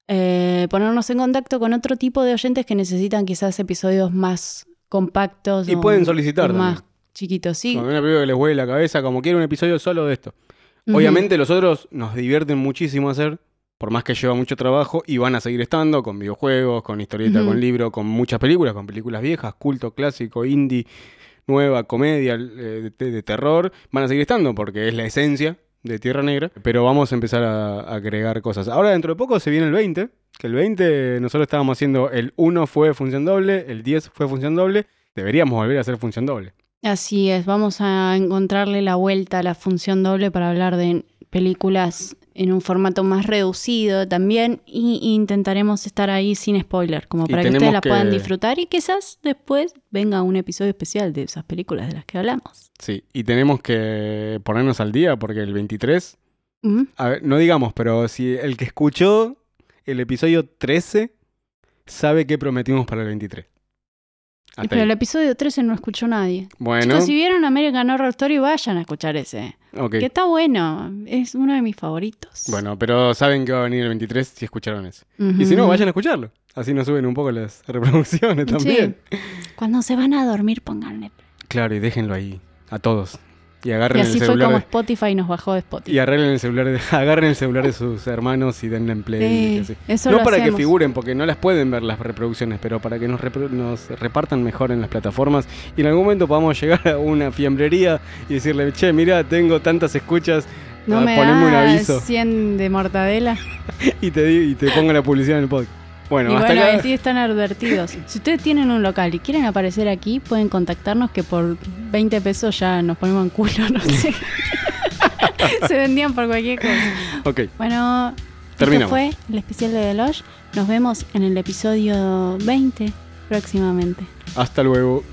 eh, ponernos en contacto con otro tipo de oyentes que necesitan quizás episodios más compactos Y o- pueden solicitar o más también. Chiquitos. Sí, Cuando una película que les huele la cabeza, como quiero un episodio solo de esto. Obviamente los otros nos divierten muchísimo hacer, por más que lleva mucho trabajo, y van a seguir estando con videojuegos, con historieta, Ujú. con libro, con muchas películas, con películas viejas, culto, clásico, indie, nueva, comedia, eh, de, de terror. Van a seguir estando porque es la esencia de Tierra Negra, pero vamos a empezar a, a agregar cosas. Ahora dentro de poco se viene el 20, que el 20 nosotros estábamos haciendo el 1 fue función doble, el 10 fue función doble, deberíamos volver a hacer función doble. Así es, vamos a encontrarle la vuelta a la función doble para hablar de películas en un formato más reducido también y intentaremos estar ahí sin spoiler, como para que ustedes la que- puedan disfrutar y quizás después venga un episodio especial de esas películas de las que hablamos. Sí, y tenemos que ponernos al día porque el 23 Ujú. A ver, no digamos, pero si el que escuchó el episodio 13 sabe qué prometimos para el 23. Hasta Pero ahí. el episodio 13 no escuchó nadie. Bueno, Chicos, si vieron American Horror Story, vayan a escuchar ese. ok. Que está bueno, es uno de mis favoritos. Bueno, pero saben que va a venir el 23 si escucharon ese. Y si no, vayan a escucharlo. Así nos suben un poco las reproducciones también. Cuando se van a dormir, pónganle. Claro, y déjenlo ahí, a todos. Y Y agarren así el fue celular. como de- Spotify nos bajó de Spotify. Y arreglen el celular de, agarren el celular de sus hermanos y denle en play. Sí, eso No para que figuren, porque no las pueden ver las reproducciones, pero para que nos, repro- nos repartan mejor en las plataformas y en algún momento podamos llegar a una fiambrería y decirle, che, mira, tengo tantas escuchas, No ah, me poneme un aviso 100 de mortadela. y te, y te pongo la publicidad en el podcast. Bueno, y hasta bueno, acá. así están advertidos. Si ustedes tienen un local y quieren aparecer aquí, pueden contactarnos que por 20 pesos ya nos ponemos en culo, no sé. Se vendían por cualquier cosa. Ok, Bueno, Terminamos. esto fue el especial de Deloche. Nos vemos en el episodio 20 próximamente. hasta luego.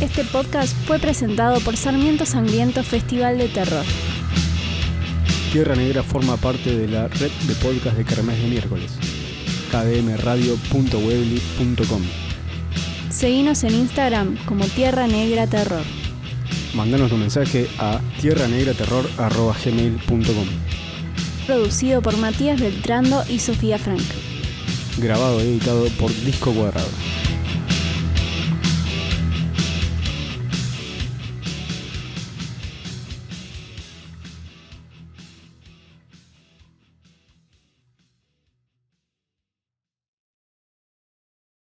Este podcast fue presentado por Sarmiento Sangriento Festival de Terror. Tierra Negra forma parte de la red de podcast de Kermés de miércoles. kdmradio.webly.com Se Seguinos en Instagram como Tierra Negra Terror. Mandanos tu mensaje a tierranegraterror.gmail.com Producido por Matías Beltrando y Sofía Frank. Grabado y editado por Disco Cuadrado.